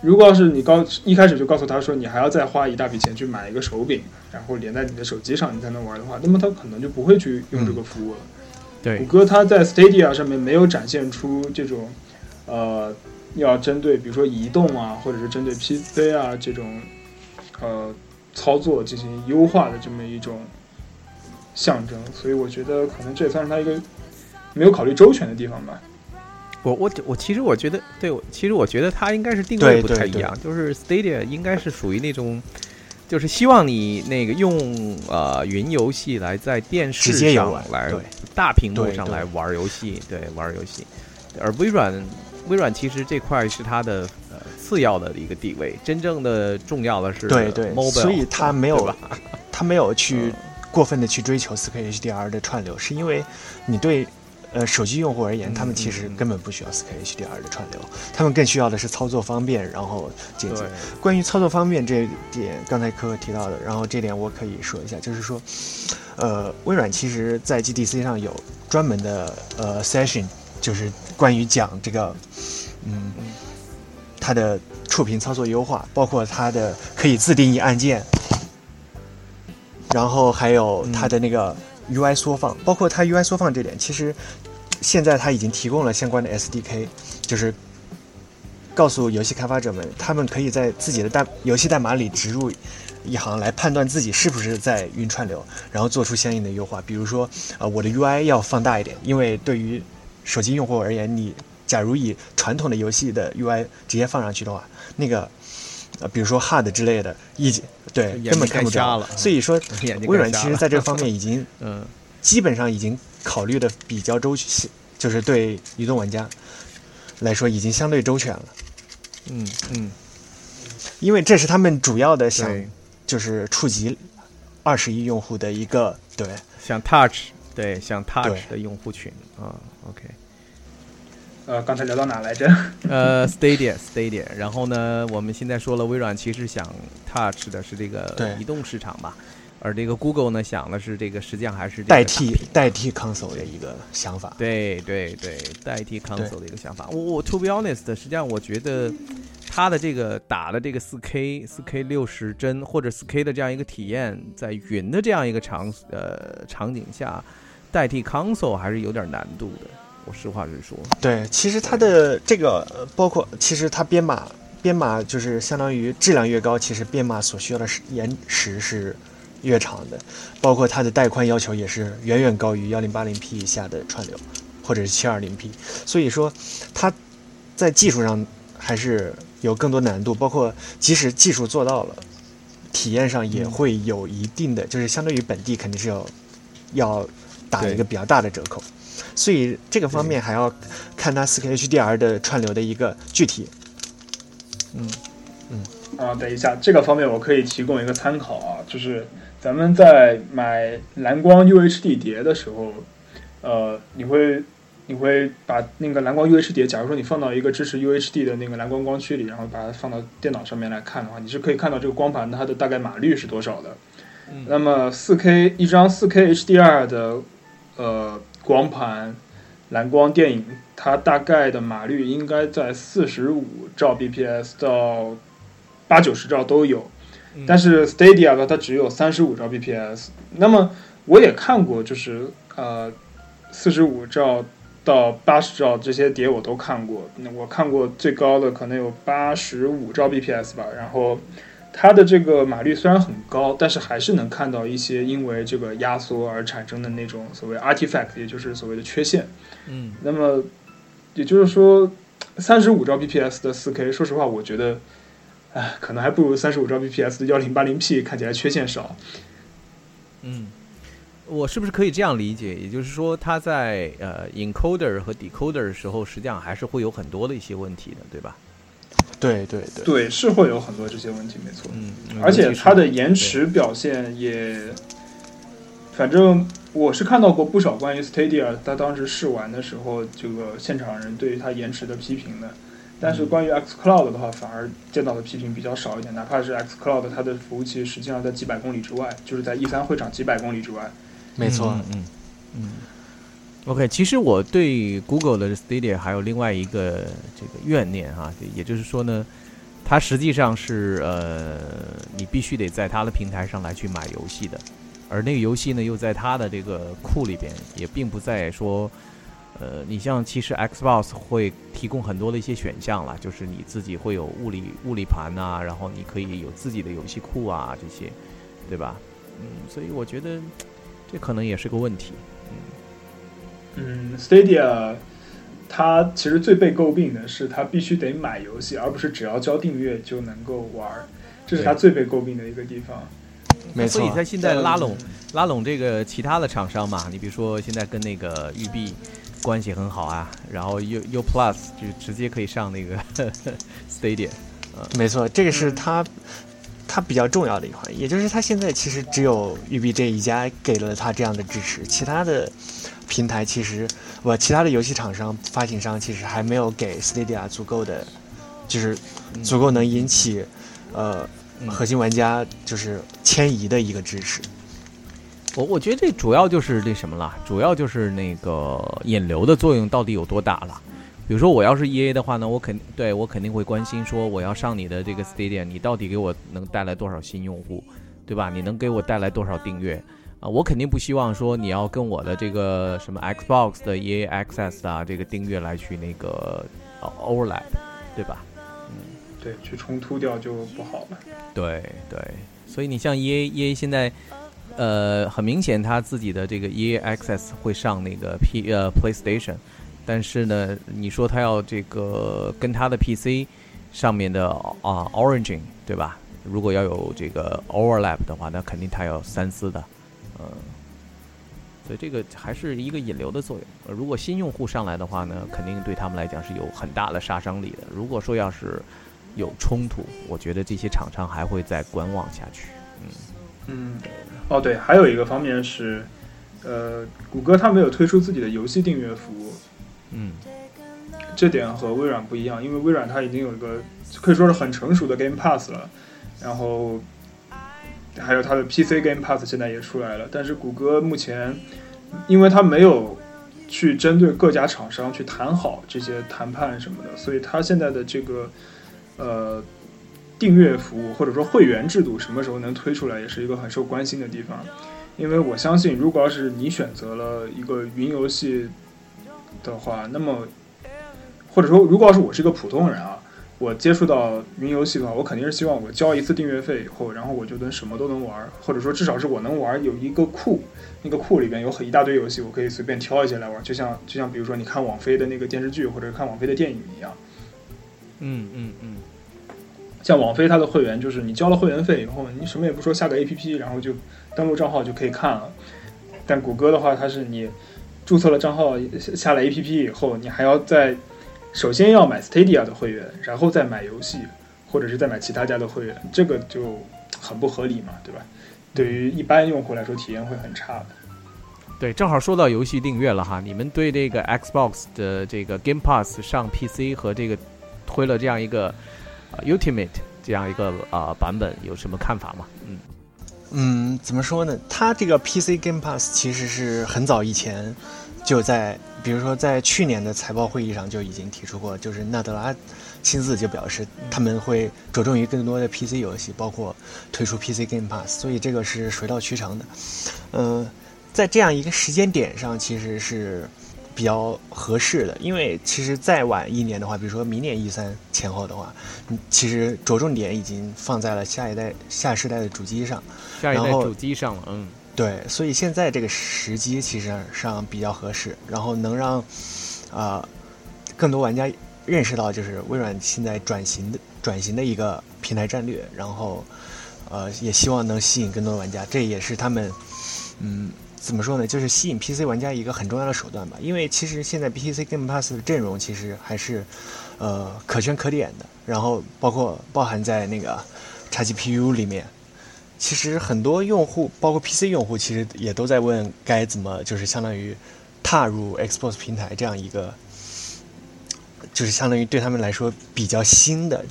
如果要是你告一开始就告诉他说你还要再花一大笔钱去买一个手柄，然后连在你的手机上你才能玩的话，那么他可能就不会去用这个服务了。对谷歌它在 Stadia 上面没有展现出这种，呃，要针对比如说移动啊，或者是针对 PC 啊这种，呃，操作进行优化的这么一种象征，所以我觉得可能这也算是它一个没有考虑周全的地方吧。我我我其实我觉得，对我其实我觉得它应该是定位不太一样，就是 Stadia 应该是属于那种，就是希望你那个用呃云游戏来在电视直接游上，来对大屏幕上来玩游戏，对玩游戏，而微软微软其实这块是它的呃次要的一个地位，真正的重要的是对对 mobile，所以它没有对吧？他没有去嗯过分的去追求 4K HDR 的串流，是因为你对呃手机用户而言，他们其实根本不需要 4K HDR 的串流，他们更需要的是操作方便，然后简洁。关于操作方便这点，刚才可可提到的，然后这点我可以说一下，就是说，呃，微软其实在 GDC 上有专门的呃 session，就是关于讲这个，嗯，它的触屏操作优化，包括它的可以自定义按键。然后还有它的那个 UI 缩放，包括它 UI 缩放这点，其实现在它已经提供了相关的 SDK，就是告诉游戏开发者们，他们可以在自己的代游戏代码里植入一行来判断自己是不是在云串流，然后做出相应的优化。比如说，呃，我的 UI 要放大一点，因为对于手机用户而言，你假如以传统的游戏的 UI 直接放上去的话，那个。呃，比如说 hard 之类的，一对根本看不着了。所以说，微软其实在这方面已经，嗯，基本上已经考虑的比较周全，就是对移动玩家来说已经相对周全了。嗯嗯，因为这是他们主要的想，就是触及二十亿用户的一个对，想 Touch 对想 Touch 的用户群啊，OK。呃，刚才聊到哪来着？呃，Stadia，Stadia。然后呢，我们现在说了，微软其实想 touch 的是这个移动市场吧，而这个 Google 呢，想的是这个，实际上还是代替代替 console 的一个想法。对对对，代替 console 的一个想法。我我 to be honest，实际上我觉得它的这个打的这个 4K、4K 六十帧或者 4K 的这样一个体验，在云的这样一个场呃场景下，代替 console 还是有点难度的。我实话实说，对，其实它的这个包括，其实它编码编码就是相当于质量越高，其实编码所需要的时延时是越长的，包括它的带宽要求也是远远高于幺零八零 P 以下的串流，或者是七二零 P，所以说它在技术上还是有更多难度，包括即使技术做到了，体验上也会有一定的，就是相对于本地肯定是要要打一个比较大的折扣。所以这个方面还要看它 4K HDR 的串流的一个具体。嗯嗯啊，等一下，这个方面我可以提供一个参考啊，就是咱们在买蓝光 UHD 碟的时候，呃，你会你会把那个蓝光 UHD 碟，假如说你放到一个支持 UHD 的那个蓝光光驱里，然后把它放到电脑上面来看的话，你是可以看到这个光盘它的大概码率是多少的。那么 4K 一张 4K HDR 的呃。光盘蓝光电影，它大概的码率应该在四十五兆 bps 到八九十兆都有，但是 Stadia 呢，它只有三十五兆 bps。那么我也看过，就是呃四十五兆到八十兆这些碟我都看过，我看过最高的可能有八十五兆 bps 吧，然后。它的这个码率虽然很高，但是还是能看到一些因为这个压缩而产生的那种所谓 artifact，也就是所谓的缺陷。嗯，那么也就是说，三十五兆 bps 的四 K，说实话，我觉得，哎，可能还不如三十五兆 bps 的幺零八零 P 看起来缺陷少。嗯，我是不是可以这样理解？也就是说，它在呃 encoder 和 decoder 的时候，实际上还是会有很多的一些问题的，对吧？对对对，对是会有很多这些问题，没错。嗯，而且它的延迟表现也，反正我是看到过不少关于 Stadia，它当时试玩的时候，这个现场人对于它延迟的批评的。但是关于 X Cloud 的话，反而见到的批评比较少一点。哪怕是 X Cloud，它的服务器实际上在几百公里之外，就是在 E 三会场几百公里之外。没错，嗯嗯。OK，其实我对 Google 的 Stadia 还有另外一个这个怨念哈，也就是说呢，它实际上是呃，你必须得在它的平台上来去买游戏的，而那个游戏呢又在它的这个库里边，也并不在说，呃，你像其实 Xbox 会提供很多的一些选项啦，就是你自己会有物理物理盘呐，然后你可以有自己的游戏库啊这些，对吧？嗯，所以我觉得这可能也是个问题，嗯。嗯，Stadia，它其实最被诟病的是它必须得买游戏，而不是只要交订阅就能够玩，这是它最被诟病的一个地方。没错，所以它现在拉拢拉拢这个其他的厂商嘛，你比如说现在跟那个育碧关系很好啊，然后 U U Plus 就直接可以上那个 Stadia。没错，这个是它它比较重要的一环，也就是它现在其实只有育碧这一家给了它这样的支持，其他的。平台其实，我其他的游戏厂商发行商其实还没有给 Stadia 足够的，就是足够能引起，呃，核心玩家就是迁移的一个支持。我我觉得这主要就是那什么了，主要就是那个引流的作用到底有多大了。比如说我要是 E A 的话呢，我肯对我肯定会关心说我要上你的这个 Stadium，你到底给我能带来多少新用户，对吧？你能给我带来多少订阅？啊，我肯定不希望说你要跟我的这个什么 Xbox 的 EA Access 啊，这个订阅来去那个 overlap，对吧？嗯，对，去冲突掉就不好了。对对，所以你像 EA EA 现在，呃，很明显他自己的这个 EA Access 会上那个 P 呃 PlayStation，但是呢，你说他要这个跟他的 PC 上面的啊 Origin 对吧？如果要有这个 overlap 的话，那肯定他要三思的。嗯，所以这个还是一个引流的作用。如果新用户上来的话呢，肯定对他们来讲是有很大的杀伤力的。如果说要是有冲突，我觉得这些厂商还会再观望下去。嗯嗯，哦对，还有一个方面是，呃，谷歌它没有推出自己的游戏订阅服务。嗯，这点和微软不一样，因为微软它已经有一个可以说是很成熟的 Game Pass 了，然后。还有它的 PC Game Pass 现在也出来了，但是谷歌目前，因为它没有去针对各家厂商去谈好这些谈判什么的，所以它现在的这个呃订阅服务或者说会员制度什么时候能推出来，也是一个很受关心的地方。因为我相信，如果要是你选择了一个云游戏的话，那么或者说如果要是我是一个普通人啊。我接触到云游戏的话，我肯定是希望我交一次订阅费以后，然后我就能什么都能玩，或者说至少是我能玩有一个库，那个库里边有很一大堆游戏，我可以随便挑一些来玩，就像就像比如说你看网飞的那个电视剧或者看网飞的电影一样。嗯嗯嗯。像网飞它的会员就是你交了会员费以后，你什么也不说，下个 APP 然后就登录账号就可以看了。但谷歌的话，它是你注册了账号下了 APP 以后，你还要在。首先要买 Stadia 的会员，然后再买游戏，或者是再买其他家的会员，这个就很不合理嘛，对吧？对于一般用户来说，体验会很差的。对，正好说到游戏订阅了哈，你们对这个 Xbox 的这个 Game Pass 上 PC 和这个推了这样一个 Ultimate 这样一个啊版本有什么看法吗？嗯嗯，怎么说呢？它这个 PC Game Pass 其实是很早以前。就在比如说，在去年的财报会议上就已经提出过，就是纳德拉亲自就表示他们会着重于更多的 PC 游戏，包括推出 PC Game Pass，所以这个是水到渠成的。嗯，在这样一个时间点上，其实是比较合适的，因为其实再晚一年的话，比如说明年一三前后的话，其实着重点已经放在了下一代、下世代的主机上，下一代主机上了，嗯。对，所以现在这个时机其实上比较合适，然后能让啊更多玩家认识到，就是微软现在转型的转型的一个平台战略，然后呃也希望能吸引更多的玩家，这也是他们嗯怎么说呢，就是吸引 PC 玩家一个很重要的手段吧。因为其实现在 PC Game Pass 的阵容其实还是呃可圈可点的，然后包括包含在那个 XGPU 里面。其实很多用户，包括 PC 用户，其实也都在问该怎么，就是相当于踏入 Xbox 平台这样一个，就是相当于对他们来说比较新的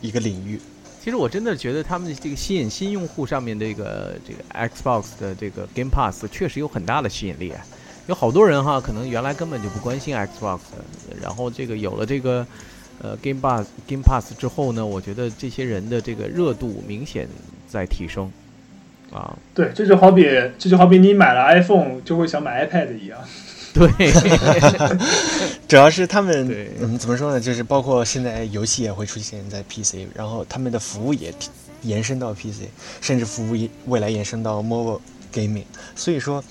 一个领域。其实我真的觉得他们这个吸引新用户上面这个这个 Xbox 的这个 Game Pass 确实有很大的吸引力啊。有好多人哈，可能原来根本就不关心 Xbox，然后这个有了这个呃 Game Pass Game Pass 之后呢，我觉得这些人的这个热度明显。在提升，啊，对，这就好比这就好比你买了 iPhone 就会想买 iPad 一样，对，主要是他们嗯怎么说呢？就是包括现在游戏也会出现在 PC，然后他们的服务也延伸到 PC，甚至服务未来延伸到 mobile gaming。所以说，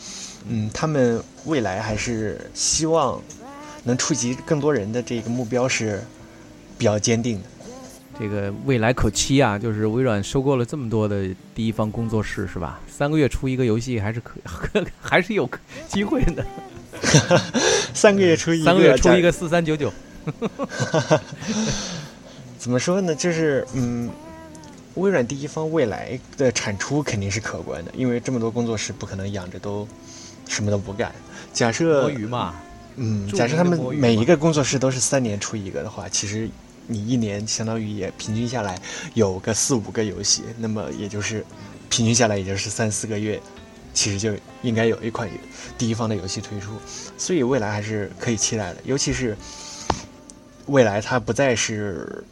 嗯，他们未来还是希望能触及更多人的这个目标是比较坚定的。这个未来可期啊！就是微软收购了这么多的第一方工作室，是吧？三个月出一个游戏还是可，还是有机会的。三个月出一个，三个月出一个四三九九。怎么说呢？就是嗯，微软第一方未来的产出肯定是可观的，因为这么多工作室不可能养着都什么都不干。假设摸鱼嘛，嗯，假设他们每一个工作室都是三年出一个的话，其实你一年相当于也平均下来有个四五个游戏，那么也就是平均下来也就是三四个月，其实就应该有一款第一方的游戏推出，所以未来还是可以期待的，尤其是未来它不再是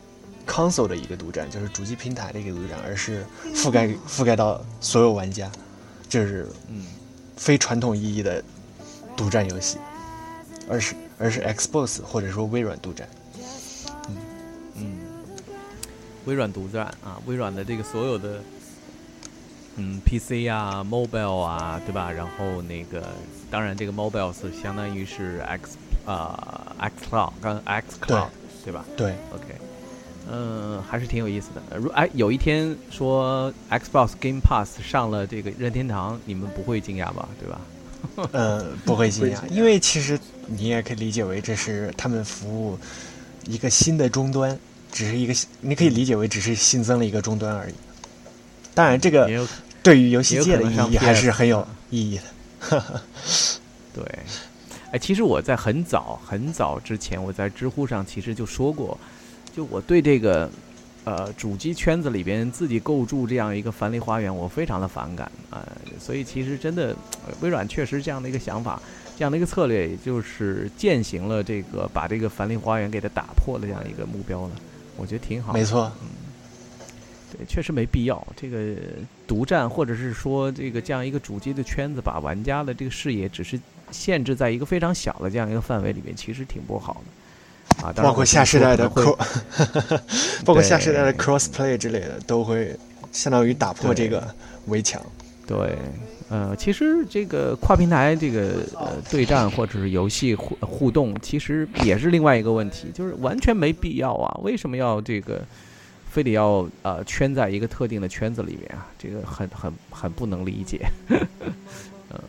console 的一个独占，就是主机平台的一个独占，而是覆盖覆盖到所有玩家，就是嗯非传统意义的独占游戏，而是而是 Xbox 或者说微软独占。嗯，微软独占啊，微软的这个所有的嗯 PC 啊、mobile 啊，对吧？然后那个当然这个 mobile 是相当于是 X 啊、X Cloud 跟 X Cloud 对吧对，？OK，嗯、还是挺有意思的。呃如哎，有一天说 Xbox Game Pass 上了这个任天堂，你们不会惊讶吧？对吧？呃，不会惊讶因为其实你也可以理解为这是他们服务一个新的终端，只是一个你可以理解为只是新增了一个终端而已。当然，这个对于游戏界的意义还是很有啊意义的。对，哎，其实我在很早很早之前，我在知乎上其实就说过，就我对这个呃主机圈子里边自己构筑这样一个樊梨花园，我非常的反感啊、所以其实真的，呃微软确实这样的一个想法，这样的一个策略，也就是践行了这个把这个樊梨花园给它打破的这样一个目标了，我觉得挺好。没错，对，确实没必要。这个独占，或者是说这个这样一个主机的圈子，把玩家的这个视野只是限制在一个非常小的这样一个范围里面，其实挺不好的。啊，当然包括下世代的 包括下世代的 crossplay 之类的，都会相当于打破这个围墙。对，呃，其实这个跨平台这个呃对战或者是游戏互互动，其实也是另外一个问题，就是完全没必要啊！为什么要这个非得要呃圈在一个特定的圈子里面啊？这个很很很不能理解。嗯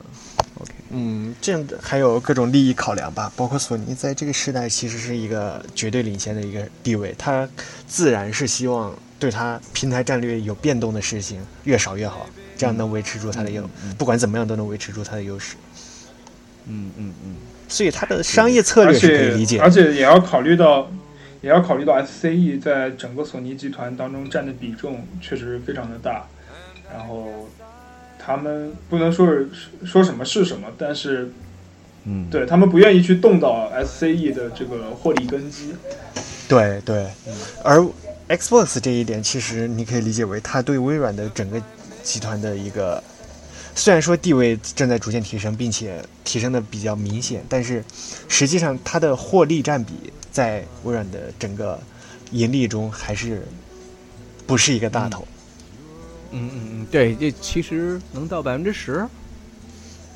，OK，嗯，这样的还有各种利益考量吧，包括索尼在这个时代其实是一个绝对领先的一个地位，它自然是希望对它平台战略有变动的事情越少越好，这样能维持住它的优，嗯不管怎么样都能维持住它的优势。嗯嗯嗯，所以它的商业策略是可以理解的而。且也要考虑到，也要考虑到 SCE 在整个索尼集团当中占的比重确实非常的大，然后他们不能说是说什么是什么，但是嗯，对他们不愿意去动到 SCE 的这个获利根基。对对，而 Xbox 这一点，其实你可以理解为它对微软的整个集团的一个，虽然说地位正在逐渐提升，并且提升的比较明显，但是实际上它的获利占比在微软的整个盈利中还是不是一个大头。嗯嗯嗯，对，这其实能到百分之十，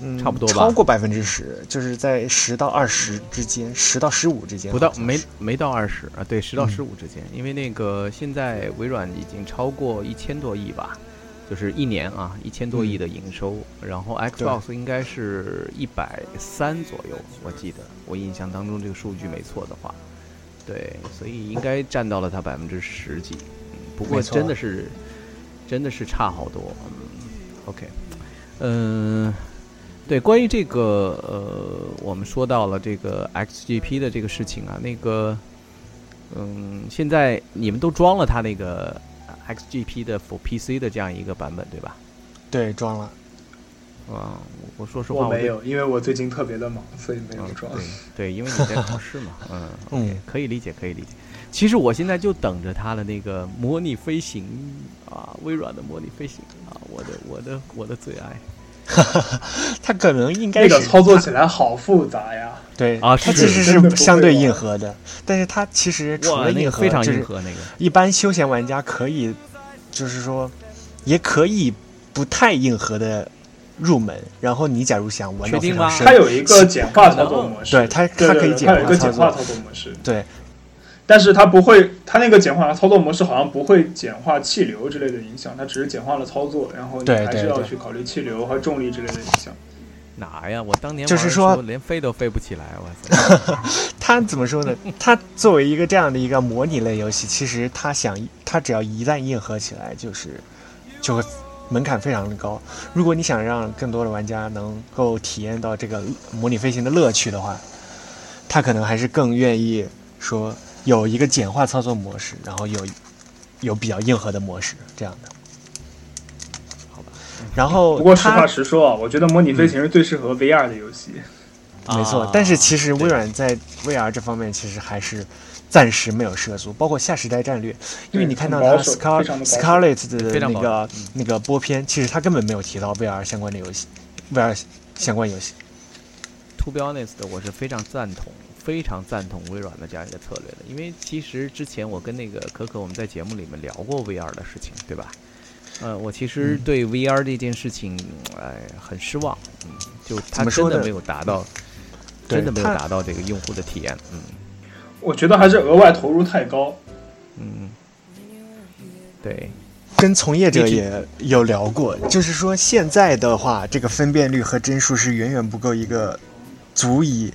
嗯，差不多吧。超过百分之十，就是在十到二十之间，十到十五之间，不到没没到二十啊，对，十到嗯。十五之间，因为那个现在微软已经超过一千多亿吧，就是一年啊一千多亿的营收，然后 Xbox 应该是一百三左右，我记得我印象当中这个数据没错的话，对，所以应该占到了它百分之十几，嗯，不过真的是真的是差好多，嗯，OK，嗯。对，关于这个呃，我们说到了这个 XGP 的这个事情啊，那个，嗯，现在你们都装了它那个 XGP 的 for PC 的这样一个版本，对吧？对装了。啊、我我说实话，我没有，因为我最近特别的忙，所以没有嗯装。对对，因为你在考试嘛，嗯嗯可以理解，可以理解。其实我现在就等着它的那个模拟飞行啊，微软的模拟飞行啊，我的我的我的最爱。它可能应该那是个操作起来好复杂呀。对啊是它其实真的不会相对硬核的，但是它其实除，了硬核，那个非常就是硬核那个。一般休闲玩家可以，就是说，也可以不太硬核的入门。然后你假如想玩到确定吗非常深它，有一个简化操作模式，对它它可以简对它有一个化操作简化操作模式，对但是它不会，它那个简化操作模式好像不会简化气流之类的影响，它只是简化了操作，然后你还是要去考虑气流和重力之类的影响。哪呀？我当年就是说连飞都飞不起来，我操！它怎么说呢？它作为一个这样的一个模拟类游戏，其实它想它只要一旦硬核起来，就是就会门槛非常的高。如果你想让更多的玩家能够体验到这个模拟飞行的乐趣的话，他可能还是更愿意说有一个简化操作模式，然后有有比较硬核的模式这样的。好吧，然后不过实话实说啊，我觉得模拟飞行是最适合 VR 的游戏。没错，啊但是其实微软在 VR 这方面其实还是暂时没有涉足，包括下时代战略，因为你看到它 Scar Scarlet 的那个那个播片，其实它根本没有提到 VR 相关的游戏，VR 相关游戏。To be honest，我是非常赞同、非常赞同微软的这样一个策略的，因为其实之前我跟那个可可我们在节目里面聊过 VR 的事情，对吧？呃，我其实嗯。对 VR 这件事情，哎，很失望，嗯，就它真的没有达到，对真的没有达到这个用户的体验，嗯。我觉得还是额外投入太高。嗯，对，跟从业者也有聊过，就是说现在的话，这个分辨率和帧数是远远不够一个足以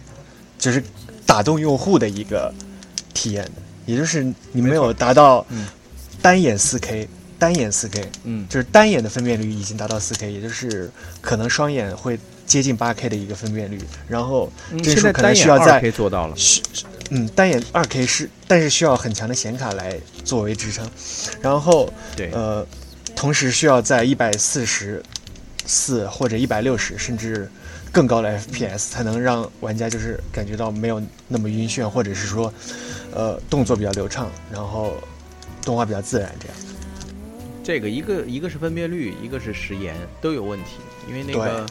就是打动用户的一个体验的，也就是你没有达到嗯。单眼 4K，、单眼 4K，嗯。就是单眼的分辨率已经达到 4K，也就是可能双眼会接近 8K 的一个分辨率，然后嗯帧数可能需要在 2K 做到了，需嗯单眼 2K 是，但是需要很强的显卡来作为支撑，然后对，呃，同时需要在一百四十四或者一百六十甚至更高的 FPS 才能让玩家就是感觉到没有那么晕眩，或者是说，呃，动作比较流畅，然后动画比较自然这样。这个一个一个是分辨率，一个是时延都有问题，因为那个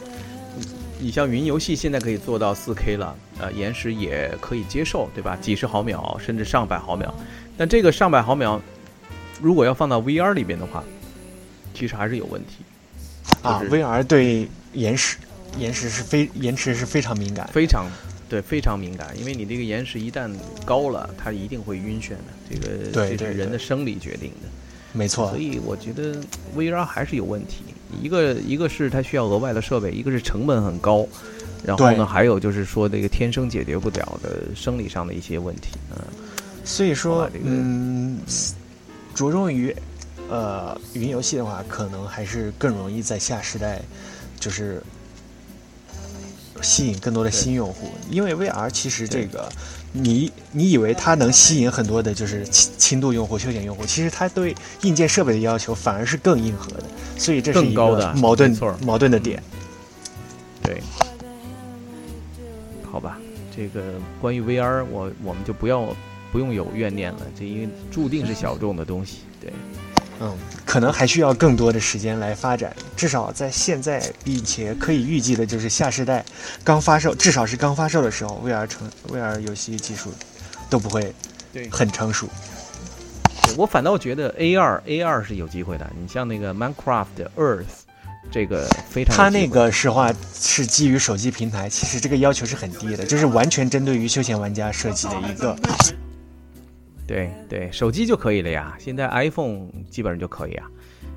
你你像云游戏现在可以做到 4K 了，呃，延时也可以接受，对吧？几十毫秒甚至上百毫秒，但这个上百毫秒如果要放到 VR 里边的话，其实还是有问题，啊就是，VR 对延时延时是非延迟是非常敏感。非常对非常敏感，因为你这个延时一旦高了，它一定会晕眩的，这个这是人的生理决定的。没错所，以我觉得 VR 还是有问题。一个一个是它需要额外的设备，一个是成本很高，然后呢，还有就是说这个天生解决不了的生理上的一些问题。嗯，所以说这，个嗯，着重于呃云游戏的话，可能还是更容易在下时代，就是吸引更多的新用户。因为 VR 其实这个，你你以为它能吸引很多的就是轻轻度用户、休闲用户，其实它对硬件设备的要求反而是更硬核的，所以这是一个更高的矛盾错矛盾的点。对，好吧，这个关于 VR，我我们就不要不用有怨念了，这因为注定是小众的东西。对，嗯，可能还需要更多的时间来发展。至少在现在，并且可以预计的就是下世代刚发售，至少是刚发售的时候，VR 成 VR 游戏技术都不会对很成熟。我反倒觉得 A 二 A 二是有机会的。你像那个 Minecraft Earth，这个非常有它那个实话是基于手机平台，其实这个要求是很低的，就是完全针对于休闲玩家设计的一个。对对，手机就可以了呀，现在 iPhone 基本上就可以啊。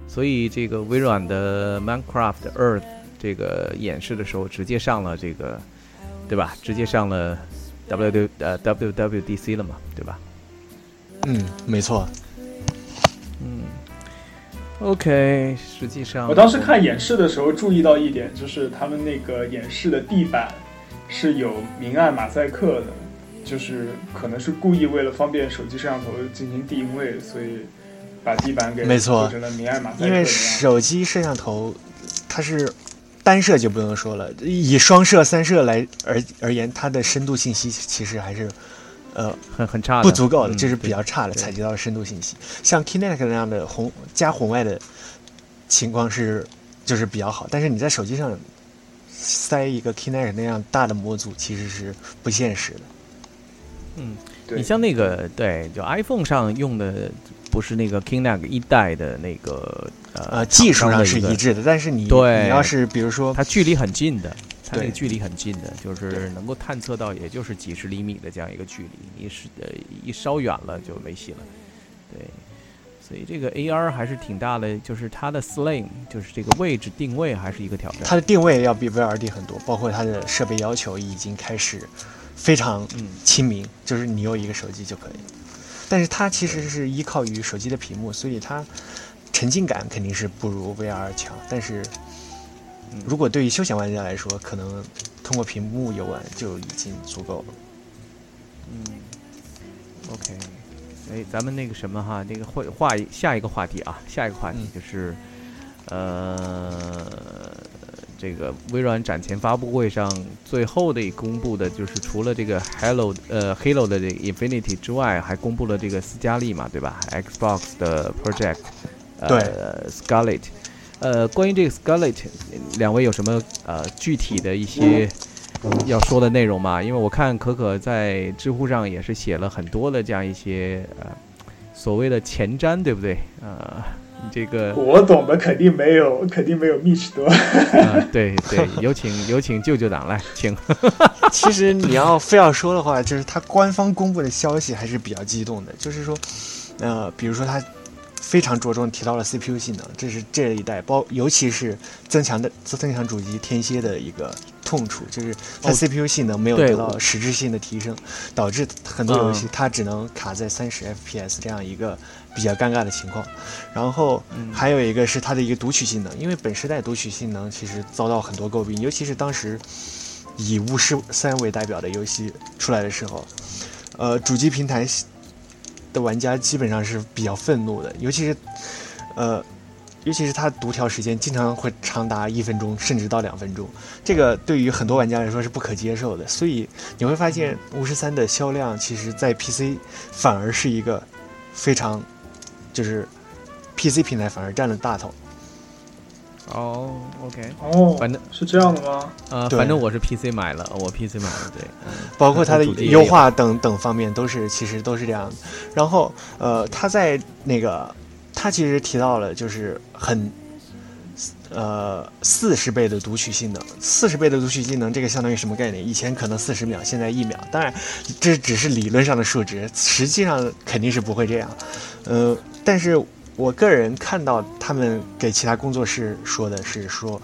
所以这个微软的 Minecraft Earth 这个演示的时候，直接上了这个，对吧？直接上了 W 呃 WWDC 了嘛，对吧？嗯，没错。嗯，OK，实际上我当时看演示的时候注意到一点，就是他们那个演示的地板是有明暗马赛克的，就是可能是故意为了方便手机摄像头进行定位，所以把地板给没错做成了明暗马赛克因为。手机摄像头它是单摄就不用说了，以双摄、三摄来而而言，它的深度信息其实还是呃很很差的，不足够的，嗯这是比较差的采集到的深度信息。像 Kinect 那样的红加红外的情况是就是比较好，但是你在手机上塞一个 Kinect 那样大的模组其实是不现实的。嗯。对你像那个对，就 iPhone 上用的不是那个 Kinect 一代的那个呃呃，技术上是一致的，但是你对你要是比如说它距离很近的，它那个距离很近的，就是能够探测到，也就是几十厘米的这样一个距离，你是呃一稍远了就没戏了。对，所以这个 AR 还是挺大的，就是它的 slim，就是这个位置定位还是一个挑战。它的定位要比 VR D 很多，包括它的设备要求已经开始非常嗯，亲民，就是你有一个手机就可以。但是它其实是依靠于手机的屏幕，所以它沉浸感肯定是不如 VR 强，但是嗯如果对于休闲玩家来说，可能通过屏幕游玩就已经足够了。嗯，OK，哎，咱们那个什么哈，那个会话一下一个话题啊，下一个话题嗯就是，呃，这个微软展前发布会上最后的公布的就是除了这个 Halo 呃 Halo 的这个 Infinity 之外，还公布了这个斯嘉丽嘛，对吧？Xbox 的 Project，对呃，Scarlet。呃，关于这个 Scarlet，两位有什么呃具体的一些要说的内容吗？因为我看可可在知乎上也是写了很多的这样一些呃所谓的前瞻，对不对？呃，你这个我懂的肯定没有，肯定没有 Mitch 多。呃，对对，有请有请舅舅党来，请。其实你要非要说的话，就是他官方公布的消息还是比较激动的，就是说，呃，比如说他非常着重提到了 CPU 性能，这是这一代包，尤其是增强的增强主机天蝎的一个痛处，就是它哦 CPU 性能没有得到实质性的提升，导致很多游戏嗯它只能卡在三十 FPS 这样一个比较尴尬的情况。然后嗯还有一个是它的一个读取性能，因为本时代读取性能其实遭到很多诟病，尤其是当时以巫师三为代表的游戏出来的时候，呃，主机平台的玩家基本上是比较愤怒的，尤其是呃，尤其是它读条时间经常会长达一分钟，甚至到两分钟，这个对于很多玩家来说是不可接受的。所以你会发现，巫师三的销量其实在 PC 反而是一个非常就是 PC 平台反而占了大头。哦，OK，哦，反正是这样的吗？呃，反正我是 PC 买了，我 PC 买了，对，嗯包括它的优化等等方面都是其实都是这样的。然后呃，他在那个他其实提到了就是很呃四十倍的读取性能，四十倍的读取性能这个相当于什么概念？以前可能四十秒，现在一秒。当然这只是理论上的数值，实际上肯定是不会这样。呃，但是我个人看到他们给其他工作室说的是说，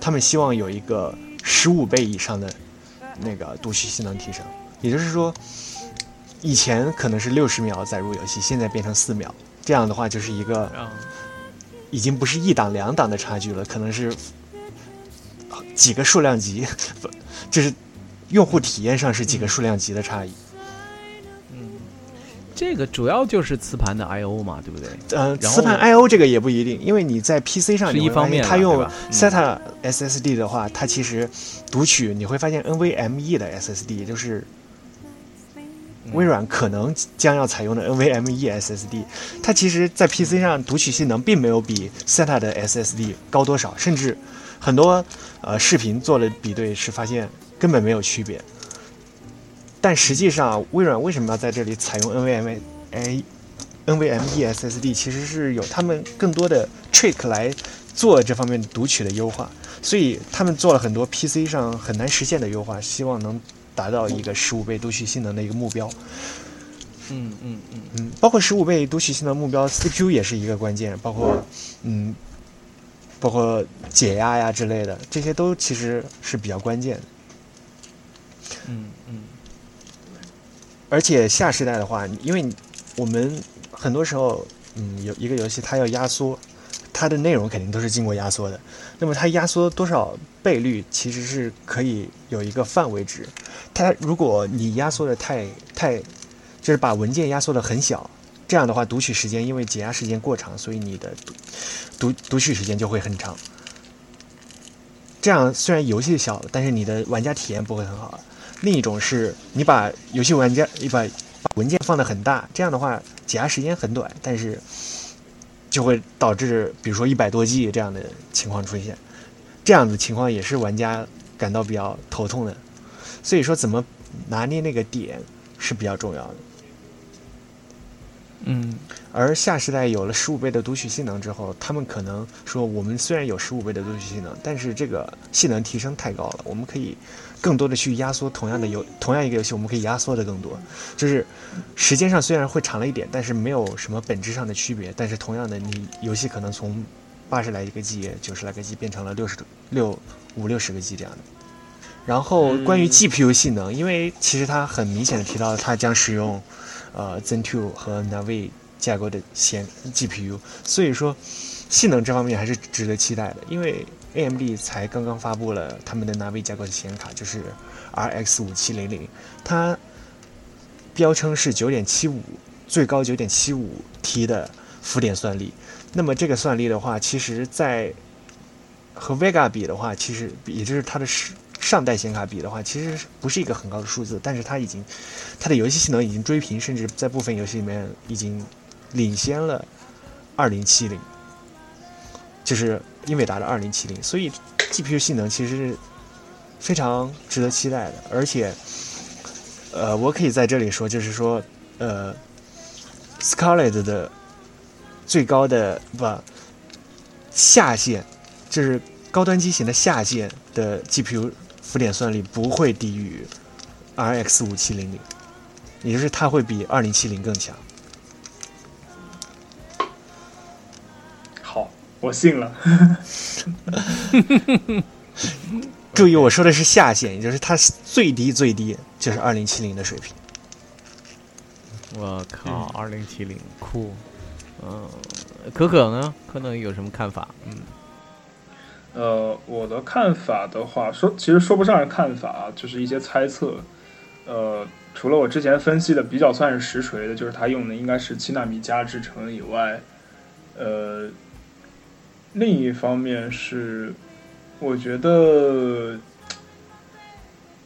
他们希望有一个十五倍以上的那个读取性能提升，也就是说，以前可能是六十秒载入游戏，现在变成四秒，这样的话就是一个嗯已经不是一档两档的差距了，可能是几个数量级，不 就是用户体验上是几个数量级的差异。嗯，这个主要就是磁盘的 I/O 嘛，对不对？呃，磁盘 I/O 这个也不一定，因为你在 PC 上是一方面它用 SATA SSD 的话，它其实读取你会发现 NVMe 的 SSD，也就是微软可能将要采用的 NVMe SSD，它其实在 PC 上读取性能并没有比 SATA 的 SSD 高多少，甚至很多呃视频做了比对是发现根本没有区别。但实际上，微软为什么要在这里采用 NVMe NVMe SSD？其实是有他们更多的 trick 来做这方面读取的优化，所以他们做了很多 PC 上很难实现的优化，希望能达到一个十五倍读取性能的一个目标。嗯嗯嗯嗯，包括十五倍读取性能目标，CPU 也是一个关键，包括嗯，包括解压呀之类的，这些都其实是比较关键的。嗯嗯而且下时代的话，因为我们很多时候，嗯，有一个游戏它要压缩，它的内容肯定都是经过压缩的。那么它压缩多少倍率，其实是可以有一个范围值。它如果你压缩的太太，就是把文件压缩的很小，这样的话读取时间因为解压时间过长，所以你的读读读取时间就会很长。这样虽然游戏小，但是你的玩家体验不会很好。另一种是你把游戏玩家你把文件放的很大，这样的话解压时间很短，但是就会导致比如说一百多 G 这样的情况出现，这样的情况也是玩家感到比较头痛的。所以说怎么拿捏那个点是比较重要的。嗯而下时代有了十五倍的读取性能之后，他们可能说，我们虽然有十五倍的读取性能，但是这个性能提升太高了，我们可以更多的去压缩同样的游同样一个游戏，我们可以压缩的更多，就是时间上虽然会长了一点，但是没有什么本质上的区别。但是同样的，你游戏可能从八十来个 G、九十来个 G 变成了六十六五六十个 G 这样的。然后关于 GPU 性能，因为其实它很明显的提到它将使用呃 Zen 2和 Navi 架构的显 GPU，所以说性能这方面还是值得期待的。因为 AMD 才刚刚发布了他们的 Navi 架构的显卡，就是 RX 五七零零，它标称是九点七五，最高九点七五 T 的浮点算力。那么这个算力的话，其实在和 Vega 比的话，其实也就是它的上上代显卡比的话，其实不是一个很高的数字，但是它已经它的游戏性能已经追平，甚至在部分游戏里面已经领先了二零七零，就是英伟达的二零七零，所以 GPU 性能其实是非常值得期待的，而且呃，我可以在这里说，就是说呃，Scarlett 的。最高的不下限，就是高端机型的下限的 GPU 浮点算力不会低于 RX 五七零零，也就是它会比二零七零更强。好，我信了。注意，我说的是下限，也就是它最低最低就是二零七零的水平。我靠，二零七零酷。嗯，可可呢？可能有什么看法？嗯，呃，我的看法的话，说其实说不上是看法，就是一些猜测。呃，除了我之前分析的比较算是实锤的，就是他用的应该是七纳米加制程以外，呃，另一方面是我觉得，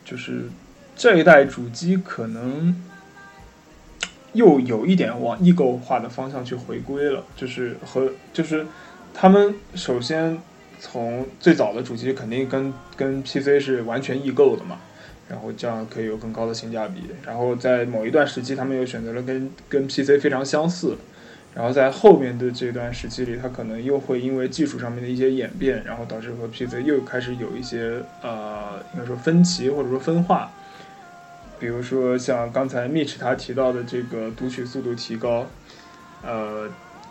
就是这一代主机可能。又有一点往异构化的方向去回归了，就是和就是他们首先从最早的主机肯定跟跟 PC 是完全异构的嘛，然后这样可以有更高的性价比。然后在某一段时期，他们又选择了跟跟 PC 非常相似，然后在后面的这段时期里，它可能又会因为技术上面的一些演变，然后导致和 PC 又开始有一些呃应该说分歧或者说分化。比如说像刚才 Mitch 他提到的这个读取速度提高，呃，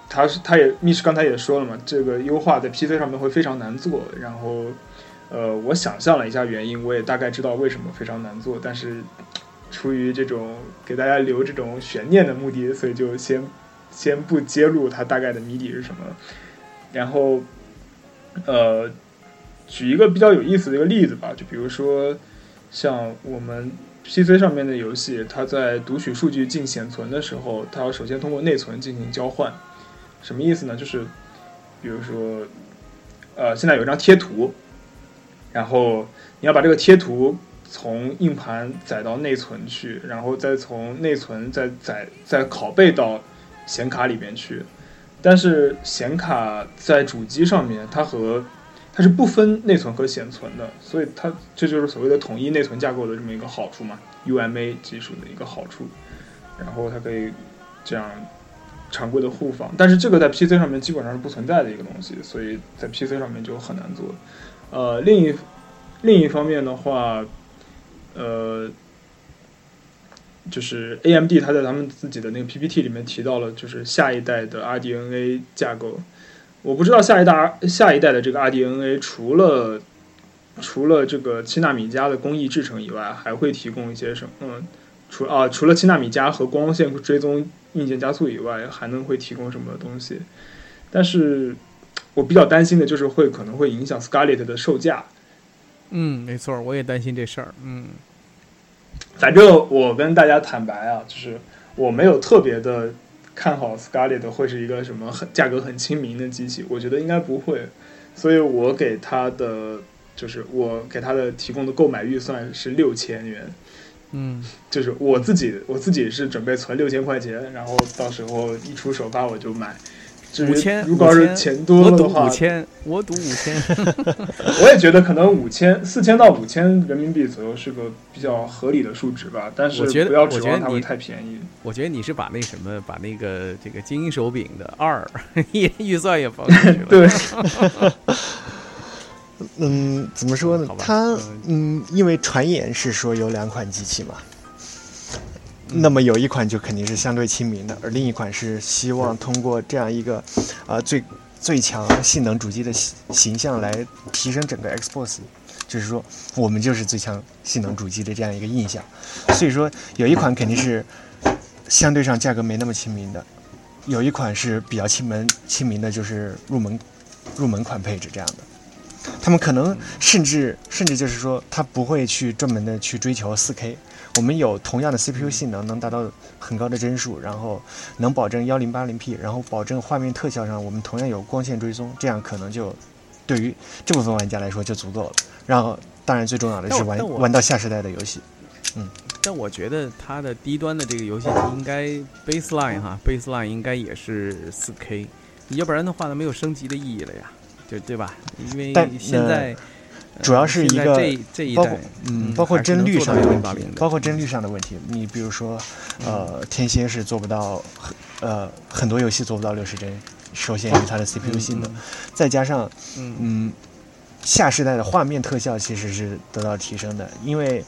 他是他也密室刚才也说了嘛，这个优化在 PC 上面会非常难做。然后，呃，我想象了一下原因，我也大概知道为什么非常难做。但是出于这种给大家留这种悬念的目的，所以就先先不揭露它大概的谜底是什么。然后，呃，举一个比较有意思的一个例子吧，就比如说像我们。PC 上面的游戏，它在读取数据进显存的时候，它要首先通过内存进行交换。什么意思呢？就是，比如说，呃，现在有一张贴图，然后你要把这个贴图从硬盘载到内存去，然后再从内存再载再拷贝到显卡里边去。但是显卡在主机上面，它和它是不分内存和显存的，所以它这就是所谓的统一内存架构的这么一个好处嘛，UMA 技术的一个好处。然后它可以这样常规的互访，但是这个在 PC 上面基本上是不存在的一个东西，所以在 PC 上面就很难做。呃，另一另一方面的话，呃，就是 AMD 它在他们自己的那个 PPT 里面提到了，就是下一代的 RDNA 架构。我不知道下一代下一代的这个 RDNA 除了除了这个七纳米加的工艺制成以外，还会提供一些什么？除啊除了七纳米加和光线追踪硬件加速以外，还能会提供什么东西？但是我比较担心的就是会可能会影响 Scarlett 的售价。嗯，没错，我也担心这事儿。嗯，反正我跟大家坦白啊，就是我没有特别的。看好 Scarlett 会是一个什么很价格很亲民的机器？我觉得应该不会，所以我给它的就是我给它的提供的购买预算是六千元，嗯，就是我自己我自己是准备存六千块钱，然后到时候一出首发我就买。五千，如果要是钱多的话，五千，我赌五千。我也觉得可能五千，四千到五千人民币左右是个比较合理的数值吧。但是不要指望它会太便宜。我觉得你是把那什么，把那个这个精英手柄的二 也预算也放进去了。对。嗯，怎么说呢？它嗯，因为传言是说有两款机器嘛。那么有一款就肯定是相对亲民的，而另一款是希望通过这样一个，啊最最强性能主机的形形象来提升整个 Xbox，就是说我们就是最强性能主机的这样一个印象。所以说有一款肯定是相对上价格没那么亲民的，有一款是比较亲民亲民的，就是入门入门款配置这样的。他们可能甚至甚至就是说，他不会去专门的去追求 4K。我们有同样的 CPU 性能，能达到很高的帧数，然后能保证 1080P，然后保证画面特效上我们同样有光线追踪，这样可能就对于这部分玩家来说就足够了。然后，当然最重要的是玩玩到下时代的游戏。嗯，但我觉得它的低端的这个游戏应该 baseline 哈，baseline 应该也是 4K，要不然的话呢，没有升级的意义了呀，就对吧？因为现在。主要是一个这这一代，嗯，包括帧率上的问题，包括帧率上的问题。你比如说，呃，天蝎是做不到，呃，很多游戏做不到六十帧，受限于它的 CPU 性能。再加上，嗯，下世代的画面特效其实是得到提升的，因为，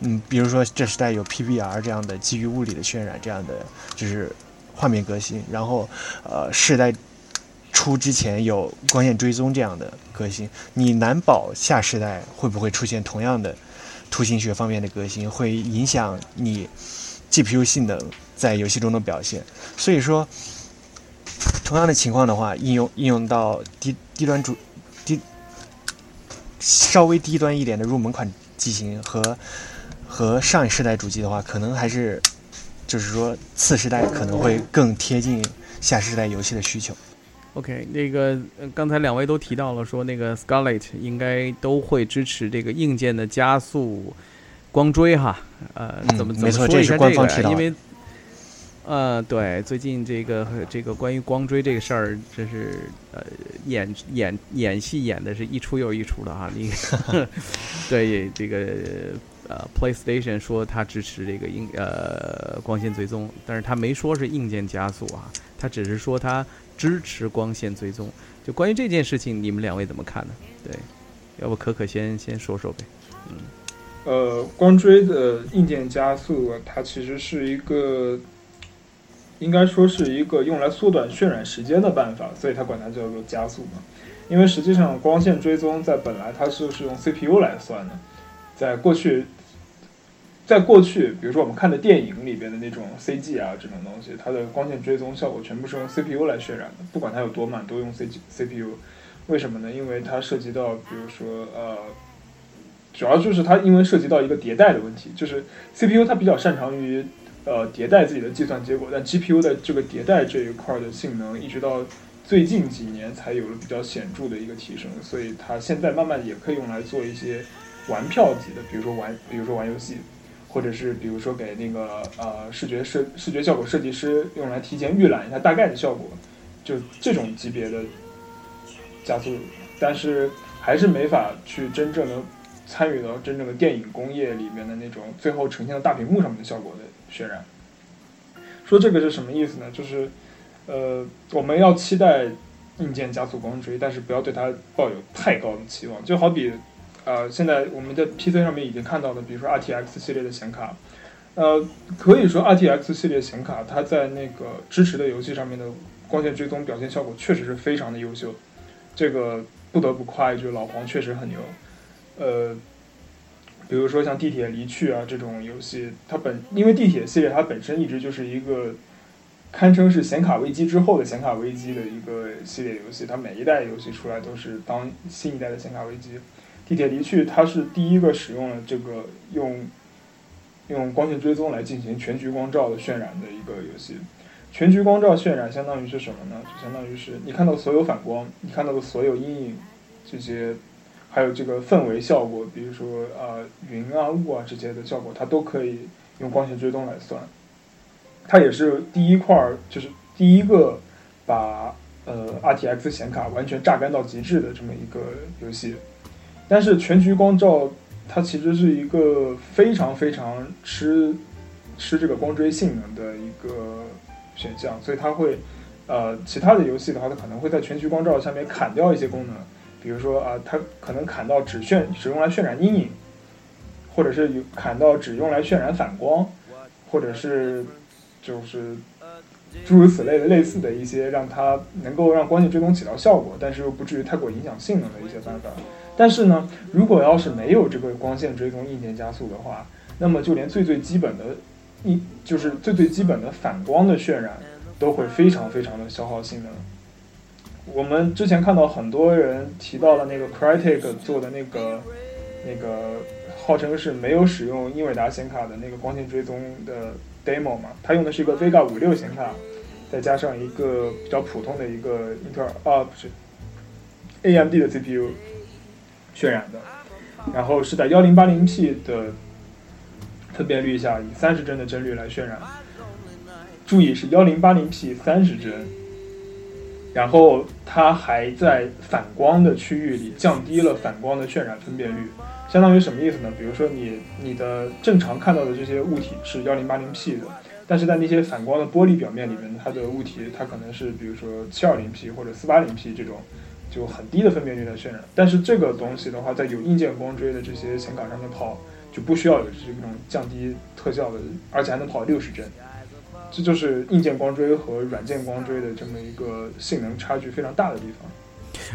嗯，比如说这时代有 PBR 这样的基于物理的渲染这样的就是画面革新，然后，呃，世代。出之前有光线追踪这样的革新，你难保下世代会不会出现同样的图形学方面的革新，会影响你 GPU 性能在游戏中的表现。所以说，同样的情况的话，应用应用到低低端主低稍微低端一点的入门款机型和和上一世代主机的话，可能还是就是说次世代可能会更贴近下世代游戏的需求。OK，那个刚才两位都提到了，说那个 Scarlet 应该都会支持这个硬件的加速光追哈，呃，怎么怎么说一下这个？因为，呃，对，最近这个这个关于光追这个事儿，真是呃演演演戏演的是一出又一出的哈。你 对这个呃 PlayStation 说它支持这个硬呃光线追踪，但是它没说是硬件加速啊，它只是说它。支持光线追踪，就关于这件事情，你们两位怎么看呢？对，要不可可先先说说呗。嗯，呃，光追的硬件加速，它其实是一个，应该说是一个用来缩短渲染时间的办法，所以它管它叫做加速嘛。因为实际上光线追踪在本来它就是用 CPU 来算的，在过去。在过去，比如说我们看的电影里边的那种 CG 啊，这种东西，它的光线追踪效果全部是用 CPU 来渲染的，不管它有多慢，都用 C CPU。为什么呢？因为它涉及到，比如说，呃，主要就是它因为涉及到一个迭代的问题，就是 CPU 它比较擅长于呃迭代自己的计算结果，但 GPU 的这个迭代这一块的性能，一直到最近几年才有了比较显著的一个提升，所以它现在慢慢也可以用来做一些玩票级的，比如说玩，比如说玩游戏。或者是比如说给那个呃视觉设视觉效果设计师用来提前预览一下大概的效果，就这种级别的加速，但是还是没法去真正的参与到真正的电影工业里面的那种最后呈现到大屏幕上面的效果的渲染。说这个是什么意思呢？就是呃我们要期待硬件加速光追，但是不要对它抱有太高的期望，就好比。呃，现在我们在 PC 上面已经看到了，比如说 RTX 系列的显卡，呃，可以说 RTX 系列显卡它在那个支持的游戏上面的光线追踪表现效果确实是非常的优秀，这个不得不夸一句，老黄确实很牛。呃，比如说像地铁离去啊这种游戏，它本因为地铁系列它本身一直就是一个堪称是显卡危机之后的显卡危机的一个系列游戏，它每一代游戏出来都是当新一代的显卡危机。地铁离去，它是第一个使用了这个用用光线追踪来进行全局光照的渲染的一个游戏。全局光照渲染相当于是什么呢？就相当于是你看到所有反光，你看到的所有阴影，这些还有这个氛围效果，比如说啊云啊雾啊这些的效果，它都可以用光线追踪来算。它也是第一块儿，就是第一个把呃 RTX 显卡完全榨干到极致的这么一个游戏。但是全局光照，它其实是一个非常非常吃吃这个光追性能的一个选项，所以它会，呃，其他的游戏的话，它可能会在全局光照下面砍掉一些功能，比如说啊，它可能砍到只渲只用来渲染阴影，或者是砍到只用来渲染反光，或者是就是诸如此类的类似的一些让它能够让光线追踪起到效果，但是又不至于太过影响性能的一些办法。但是呢，如果要是没有这个光线追踪硬件加速的话，那么就连最最基本的，一就是最最基本的反光的渲染，都会非常非常的消耗性能。我们之前看到很多人提到了那个 Crytek 做的那个那个号称是没有使用英伟达显卡的那个光线追踪的 demo 嘛，它用的是一个 Vega 五六显卡，再加上一个比较普通的一个英特尔啊不是 AMD 的 CPU 渲染的，然后是在幺零八零 P 的分辨率下以三十帧的帧率来渲染，注意是幺零八零 P 三十帧。然后它还在反光的区域里降低了反光的渲染分辨率，相当于什么意思呢？比如说你你的正常看到的这些物体是幺零八零 P 的，但是在那些反光的玻璃表面里面，它的物体它可能是比如说七二零 P 或者四八零 P 这种就很低的分辨率的渲染。但是这个东西的话，在有硬件光追的这些显卡上面跑就不需要有这种降低特效的，而且还能跑六十帧。这就是硬件光追和软件光追的这么一个性能差距非常大的地方。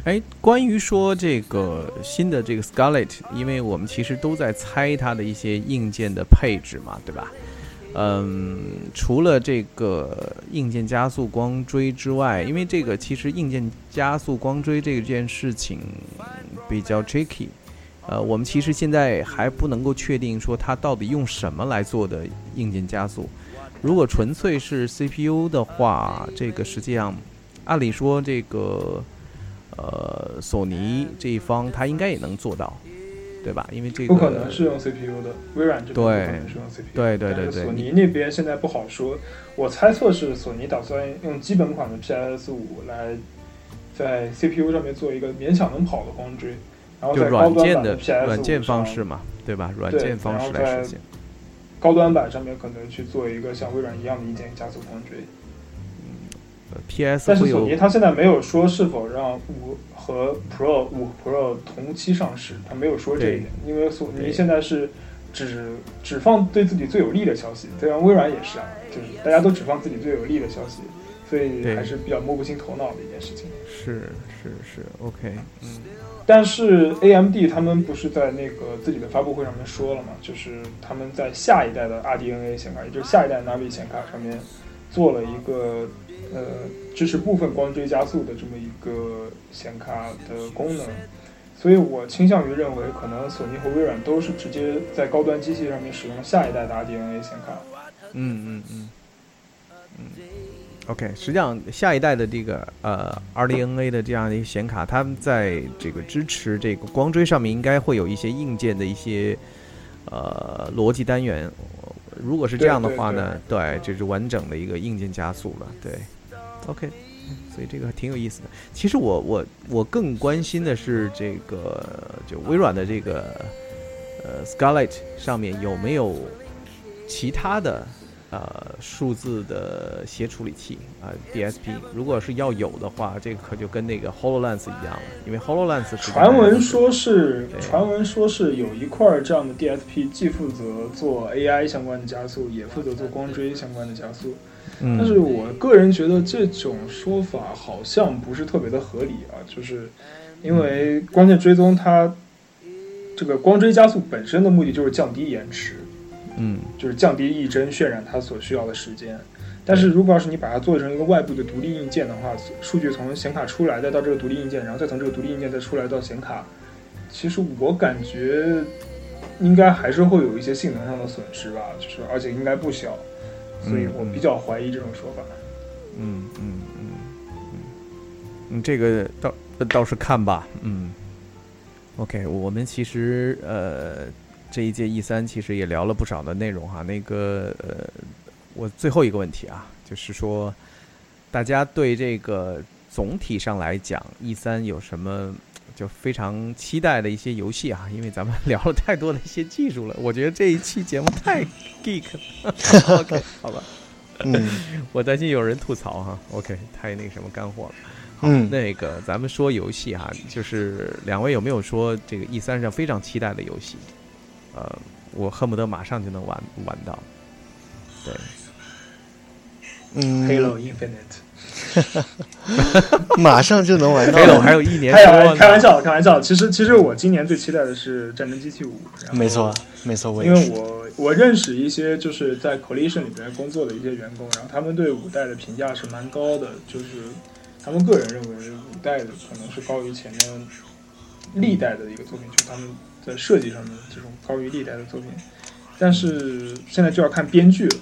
哎，关于说这个新的这个 Scarlett，因为我们其实都在猜它的一些硬件的配置嘛，对吧？嗯，除了这个硬件加速光追之外，因为这个其实硬件加速光追这件事情比较 tricky，呃，我们其实现在还不能够确定说它到底用什么来做的硬件加速。如果纯粹是 CPU 的话，这个实际上，按理说这个，呃，索尼这一方它应该也能做到，对吧？因为这个不可能是用 CPU 的，微软这边不可能是用 CPU。对对对对。索尼那边现在不好说，我猜测是索尼打算用基本款的 PS 五来在 CPU 上面做一个勉强能跑的光追，然后在高端版的 PS 软件方式嘛，对吧？软件方式来实现。高端版上面可能去做一个像微软一样的硬件加速光追，嗯，P.S. 但是索尼它现在没有说是否让五和 Pro 五 Pro 同期上市，它没有说这一点，因为索尼现在是只只放对自己最有利的消息，虽然微软也是啊，就是大家都只放自己最有利的消息，所以还是比较摸不清头脑的一件事情。是是是，OK，嗯。但是 A M D 他们不是在那个自己的发布会上面说了嘛？就是他们在下一代的 R D N A 显卡，也就是下一代 Navi 显卡上面做了一个呃支持部分光追加速的这么一个显卡的功能。所以我倾向于认为，可能索尼和微软都是直接在高端机器上面使用下一代的 R D N A 显卡。嗯嗯嗯嗯。OK，实际上下一代的这个呃 RDNA 的这样的一个显卡，它们在这个支持这个光追上面应该会有一些硬件的一些呃逻辑单元。如果是这样的话呢，对，就是完整的一个硬件加速了。对，OK，所以这个挺有意思的。其实我我我更关心的是这个就微软的这个呃 Scarlett 上面有没有其他的。呃，数字的协处理器啊，DSP，如果是要有的话，这个可就跟那个 Hololens 一样了，因为 Hololens 传闻说是传闻说是有一块这样的 DSP，既负责做 AI 相关的加速，也负责做光追相关的加速。但是我个人觉得这种说法好像不是特别的合理啊，就是因为光线追踪它这个光追加速本身的目的就是降低延迟。嗯，就是降低一帧渲染它所需要的时间，但是如果要是你把它做成一个外部的独立硬件的话，数据从显卡出来，再到这个独立硬件，然后再从这个独立硬件再出来到显卡，其实我感觉应该还是会有一些性能上的损失吧，就是而且应该不小，所以我比较怀疑这种说法。嗯嗯嗯嗯，嗯，这个倒倒是看吧，嗯，OK，我们其实呃。这一届 E 三其实也聊了不少的内容哈，那个呃，我最后一个问题啊，就是说，大家对这个总体上来讲，E 三有什么就非常期待的一些游戏啊？因为咱们 聊了太多的一些技术了，我觉得这一期节目太 geek 了。OK，好吧，嗯，我担心有人吐槽哈。OK，太那个什么干货了。嗯，那个咱们说游戏哈，就是两位有没有说这个 E 三上非常期待的游戏？呃，我恨不得马上就能玩玩到。对，嗯，Halo Infinite，马上就能玩到黑总了。还有一年开多。开玩笑，开玩笑。其实其实我今年最期待的是《战争机器五》，然后没错，没错，我因。为我我认识一些就是在 Collision 里边工作的一些员工，然后他们对五代的评价是蛮高的，就是他们个人认为五代的可能是高于前面历代的一个作品，就是他们在设计上面这种高于历代的作品。但是现在就要看编剧了。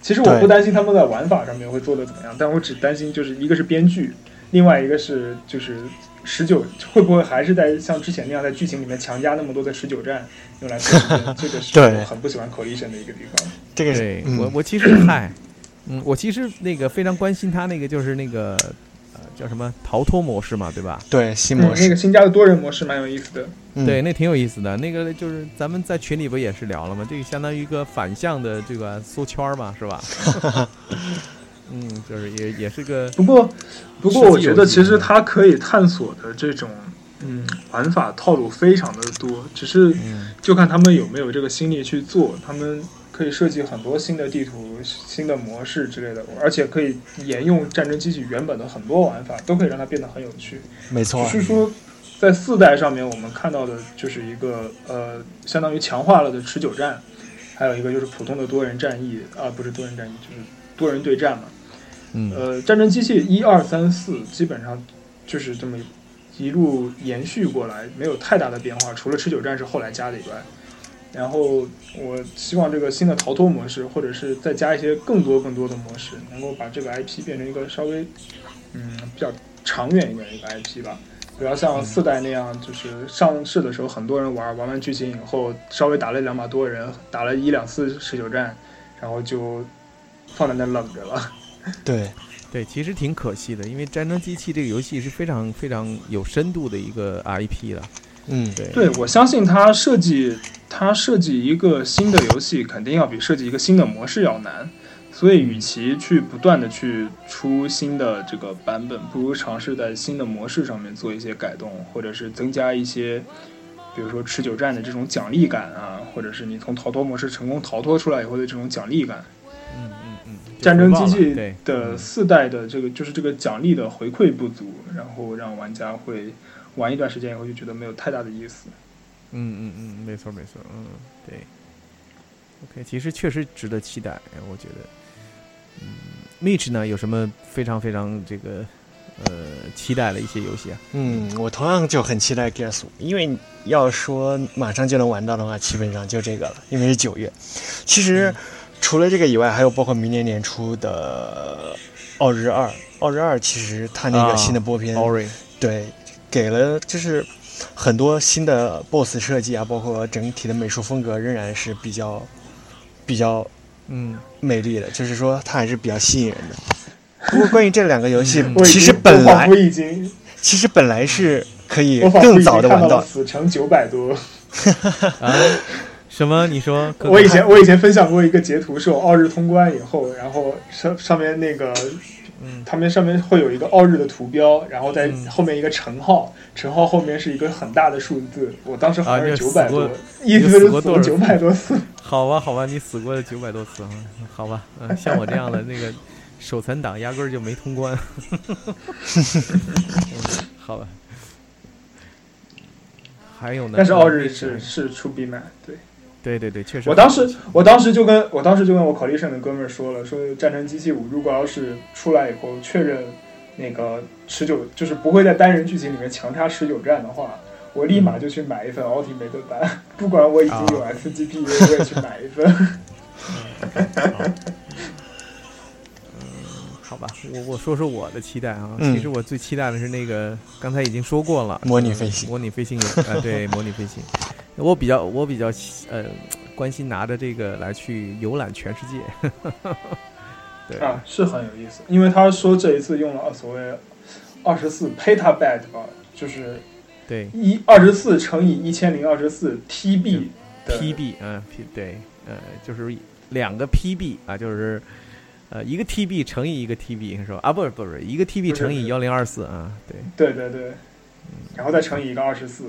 其实我不担心他们在玩法上面会做的怎么样，但我只担心就是一个是编剧，另外一个是就是十九会不会还是在像之前那样在剧情里面强加那么多的十九战用来这个是 我很不喜欢 collision 的一个地方。这个是对、嗯。我，我其实嗨，嗯，我其实那个非常关心他那个就是那个呃叫什么逃脱模式嘛，对吧？对新嗯模，式那个，新加的多人模式蛮有意思的。嗯对，那挺有意思的。那个就是咱们在群里不也是聊了吗？这个相当于一个反向的这个缩圈儿嘛，是吧？嗯，就是也也是个不过，不过我觉得其实它可以探索的这种嗯玩法套路非常的多，只是嗯就看他们有没有这个心力去做。他们可以设计很多新的地图、新的模式之类的，而且可以沿用战争机器原本的很多玩法，都可以让它变得很有趣。没错只，是说，在四代上面，我们看到的就是一个呃，相当于强化了的持久战，还有一个就是普通的多人战役啊，不是多人战役，就是多人对战嘛。嗯呃，战争机器一二三四基本上就是这么一路延续过来，没有太大的变化，除了持久战是后来加的以外。然后我希望这个新的逃脱模式，或者是再加一些更多更多的模式，能够把这个 IP 变成一个稍微嗯比较长远一点的一个 IP 吧。不要像四代那样，就是上市的时候很多人玩，玩完剧情以后稍微打了两把多人，打了一两次持久战，然后就放在那冷着了。对，对，其实挺可惜的，因为《战争机器》这个游戏是非常非常有深度的一个 IP 了。嗯，对对，我相信它设计他设计一个新的游戏，肯定要比设计一个新的模式要难。所以，与其去不断的去出新的这个版本，不如尝试在新的模式上面做一些改动，或者是增加一些，比如说持久战的这种奖励感啊，或者是你从逃脱模式成功逃脱出来以后的这种奖励感。嗯嗯嗯，战争机器的四代的这个就是这个奖励的回馈不足，然后让玩家会玩一段时间以后就觉得没有太大的意思。嗯嗯嗯，没错没错，嗯对。OK，其实确实值得期待，我觉得。嗯，Mitch 呢有什么非常非常这个呃期待的一些游戏啊？嗯，我同样就很期待 Gears 五，因为要说马上就能玩到的话，基本上就这个了，因为是九月。其实、除了这个以外，还有包括明年年初的《奥日二》，《奥日二》其实它那啊个新的播片对，给了就是很多新的 BOSS 设计啊，包括整体的美术风格仍然是比较比较嗯，美丽的，就是说它还是比较吸引人的。不过关于这两个游戏其实本来我已经其实本来是可以更早的玩到到，死城九百多。啊，什么？你说？我以前我以前分享过一个截图，是我二日通关以后，然后上上面那个，嗯他们上面会有一个奥日的图标，然后在嗯后面一个乘号，乘号后面是一个很大的数字，我当时好像是九百多意思是死九百多次。好吧，好吧，你死过九百多次啊，好吧，嗯，像我这样的 那个手残党，压根儿就没通关。嗯 好吧，还有呢？但是奥日是是出 B 满，对对对对，确实。我当时我当时就跟我当时就跟我 collision 的哥们儿说了，说战争机器五如果要是出来以后确认那个持久就是不会在单人剧情里面强插持久战的话。我立马就去买一份 Ultimate 版，不管我已经有啊 SGP，、我也去买一份。好吧，我我说说我的期待啊。嗯其实我最期待的是那个，刚才已经说过了，模拟飞行模拟飞行员啊、对，模拟飞行。我比较我比较呃关心拿着这个来去游览全世界。对，啊，是很有意思，因为他说这一次用了所谓二十四 petabyte 吧，就是对。一二十四乘以一千零二十四 TB 的，PB 嗯、P 对，呃，就是两个 PB 啊，就是呃一个 TB 乘以一个 TB 是吧？啊，不是不是一个 TB 乘以幺零二四啊，对。对对对，然后再乘以一个二十四，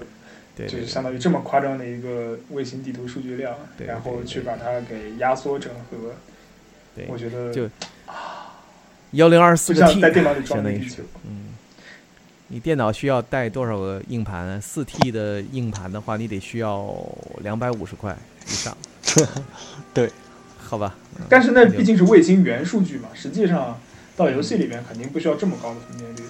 就是相当于这么夸张的一个卫星地图数据量，对然后去把它给压缩整合。对我觉得就幺零二四个就像 T，在电脑里相当于是装的地球。嗯，你电脑需要带多少个硬盘？四 T 的硬盘的话，你得需要两百五十块以上。对，好吧。嗯但是那毕竟是卫星原数据嘛，实际上到游戏里面肯定不需要这么高的分辨率，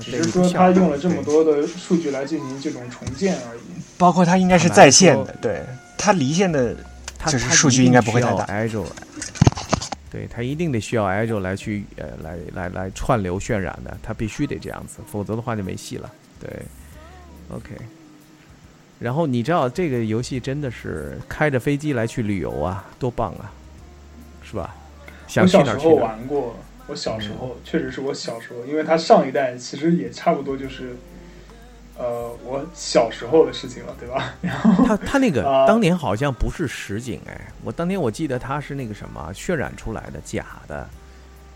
只是说他用了这么多的数据来进行这种重建而已。包括它应该是在线的，对，它离线的它就是数据应该不会太大 Azure，对，它一定得需要 Azure 来去呃来来来串流渲染的，它必须得这样子，否则的话就没戏了。对，OK。然后你知道这个游戏真的是开着飞机来去旅游啊，多棒啊，是吧？想去小时候哪儿去哪儿。玩过，我小时候确实是我小时候，因为他上一代其实也差不多就是，呃，我小时候的事情了，对吧？然后他他那个啊当年好像不是实景哎，我当年我记得他是那个什么渲染出来的假的，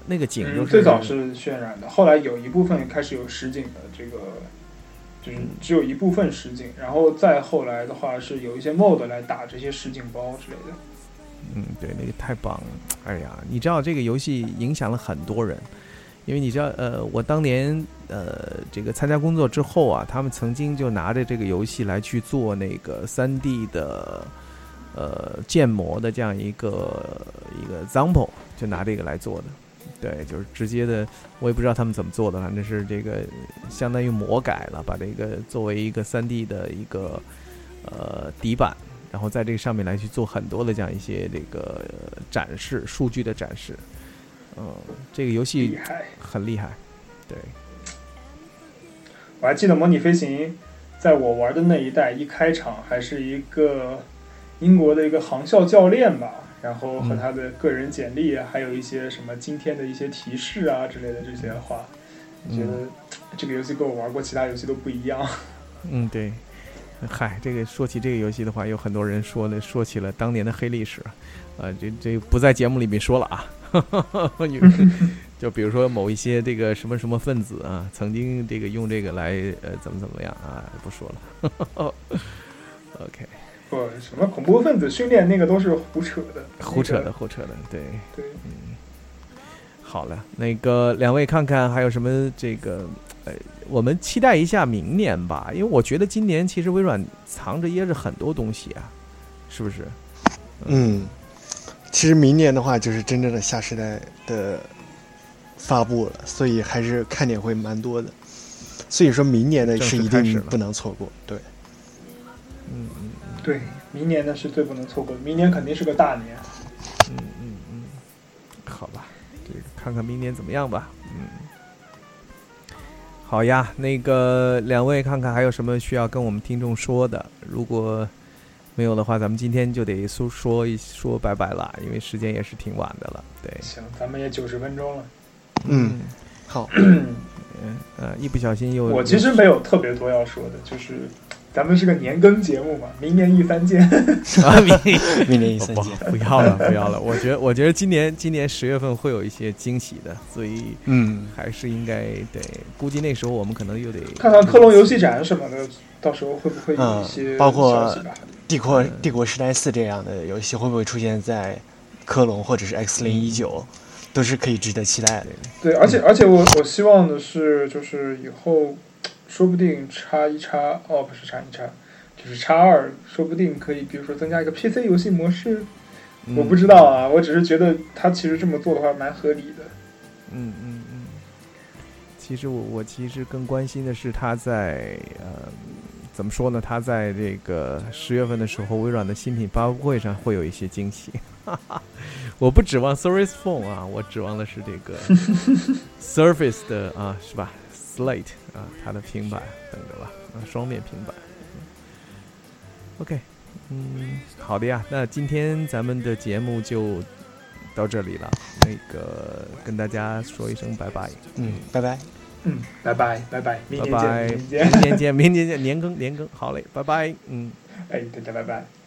那个景就嗯，是最早是渲染的，后来有一部分开始有实景的这个，就是只有一部分实景，然后再后来的话是有一些 mod 来打这些实景包之类的。嗯，对，那个太棒了！哎呀，你知道这个游戏影响了很多人，因为你知道，呃，我当年呃这个参加工作之后啊，他们曾经就拿着这个游戏来去做那个三 D 的呃建模的这样一个一个 example，就拿这个来做的。对，就是直接的，我也不知道他们怎么做的，反正是这个相当于魔改了，把这个作为一个三 D 的一个呃底板，然后在这个上面来去做很多的这样一些这个、呃展示数据的展示。嗯，这个游厉戏害！很厉害，对，我还记得模拟飞行，在我玩的那一代，一开场还是一个英国的一个航校教练吧，然后和嗯他的个人简历啊，还有一些什么今天的一些提示啊之类的这些话，觉得嗯这个游戏跟我玩过其他游戏都不一样。嗯对。嗨，这个说起这个游戏的话，有很多人说呢，说起了当年的黑历史，呃，这这不在节目里面说了啊。你 就比如说某一些这个什么什么分子啊，曾经这个用这个来呃怎么怎么样啊，不说了。OK，不，什么恐怖分子训练那个都是胡扯的，胡扯的，胡扯的，对。对，嗯好了，那个两位看看还有什么这个，呃，我们期待一下明年吧，因为我觉得今年其实微软藏着掖着很多东西啊，是不是？嗯，其实明年的话就是真正的下时代的发布了，所以还是看点会蛮多的。所以说明年的正是一定不能错过。对，嗯嗯对，明年呢是最不能错过的，明年肯定是个大年。嗯嗯嗯，好吧，这个看看明年怎么样吧。嗯，好呀，那个两位看看还有什么需要跟我们听众说的，如果没有的话，咱们今天就得说说一说拜拜了，因为时间也是挺晚的了。对，行，咱们也九十分钟了。嗯，好，嗯 呃，一不小心又我其实没有特别多要说的，就是咱们是个年更节目嘛，明年一三见。啊，明明年一三不见。不要了，不要了。我觉得，我觉得今年今年十月份会有一些惊喜的，所以嗯，还是应该得。估计那时候我们可能又得看看克隆游戏展什么的，到时候会不会有一些嗯包括？帝国帝国时代四这样的游戏会不会出现在科隆或者是 X 零一九，都是可以值得期待的。对，而且而且我我希望的是，就是以后说不定叉一叉哦不是叉一叉，就是叉二，说不定可以，比如说增加一个 PC 游戏模式。嗯我不知道啊，我只是觉得他其实这么做的话蛮合理的。嗯嗯嗯。其实我我其实更关心的是他在呃怎么说呢？他在这个十月份的时候，微软的新品发布会上会有一些惊喜。我不指望 Surface Phone 啊，我指望的是这个 Surface 的啊，是吧？Slate 啊，它的平板等着吧，啊，双面平板。OK，嗯，好的呀，那今天咱们的节目就到这里了，那个跟大家说一声拜拜，嗯，拜拜。嗯，拜拜拜拜，明拜年见，拜，明年见。明年见，明年见，年更年更，好嘞，拜拜，嗯。哎，大家拜拜。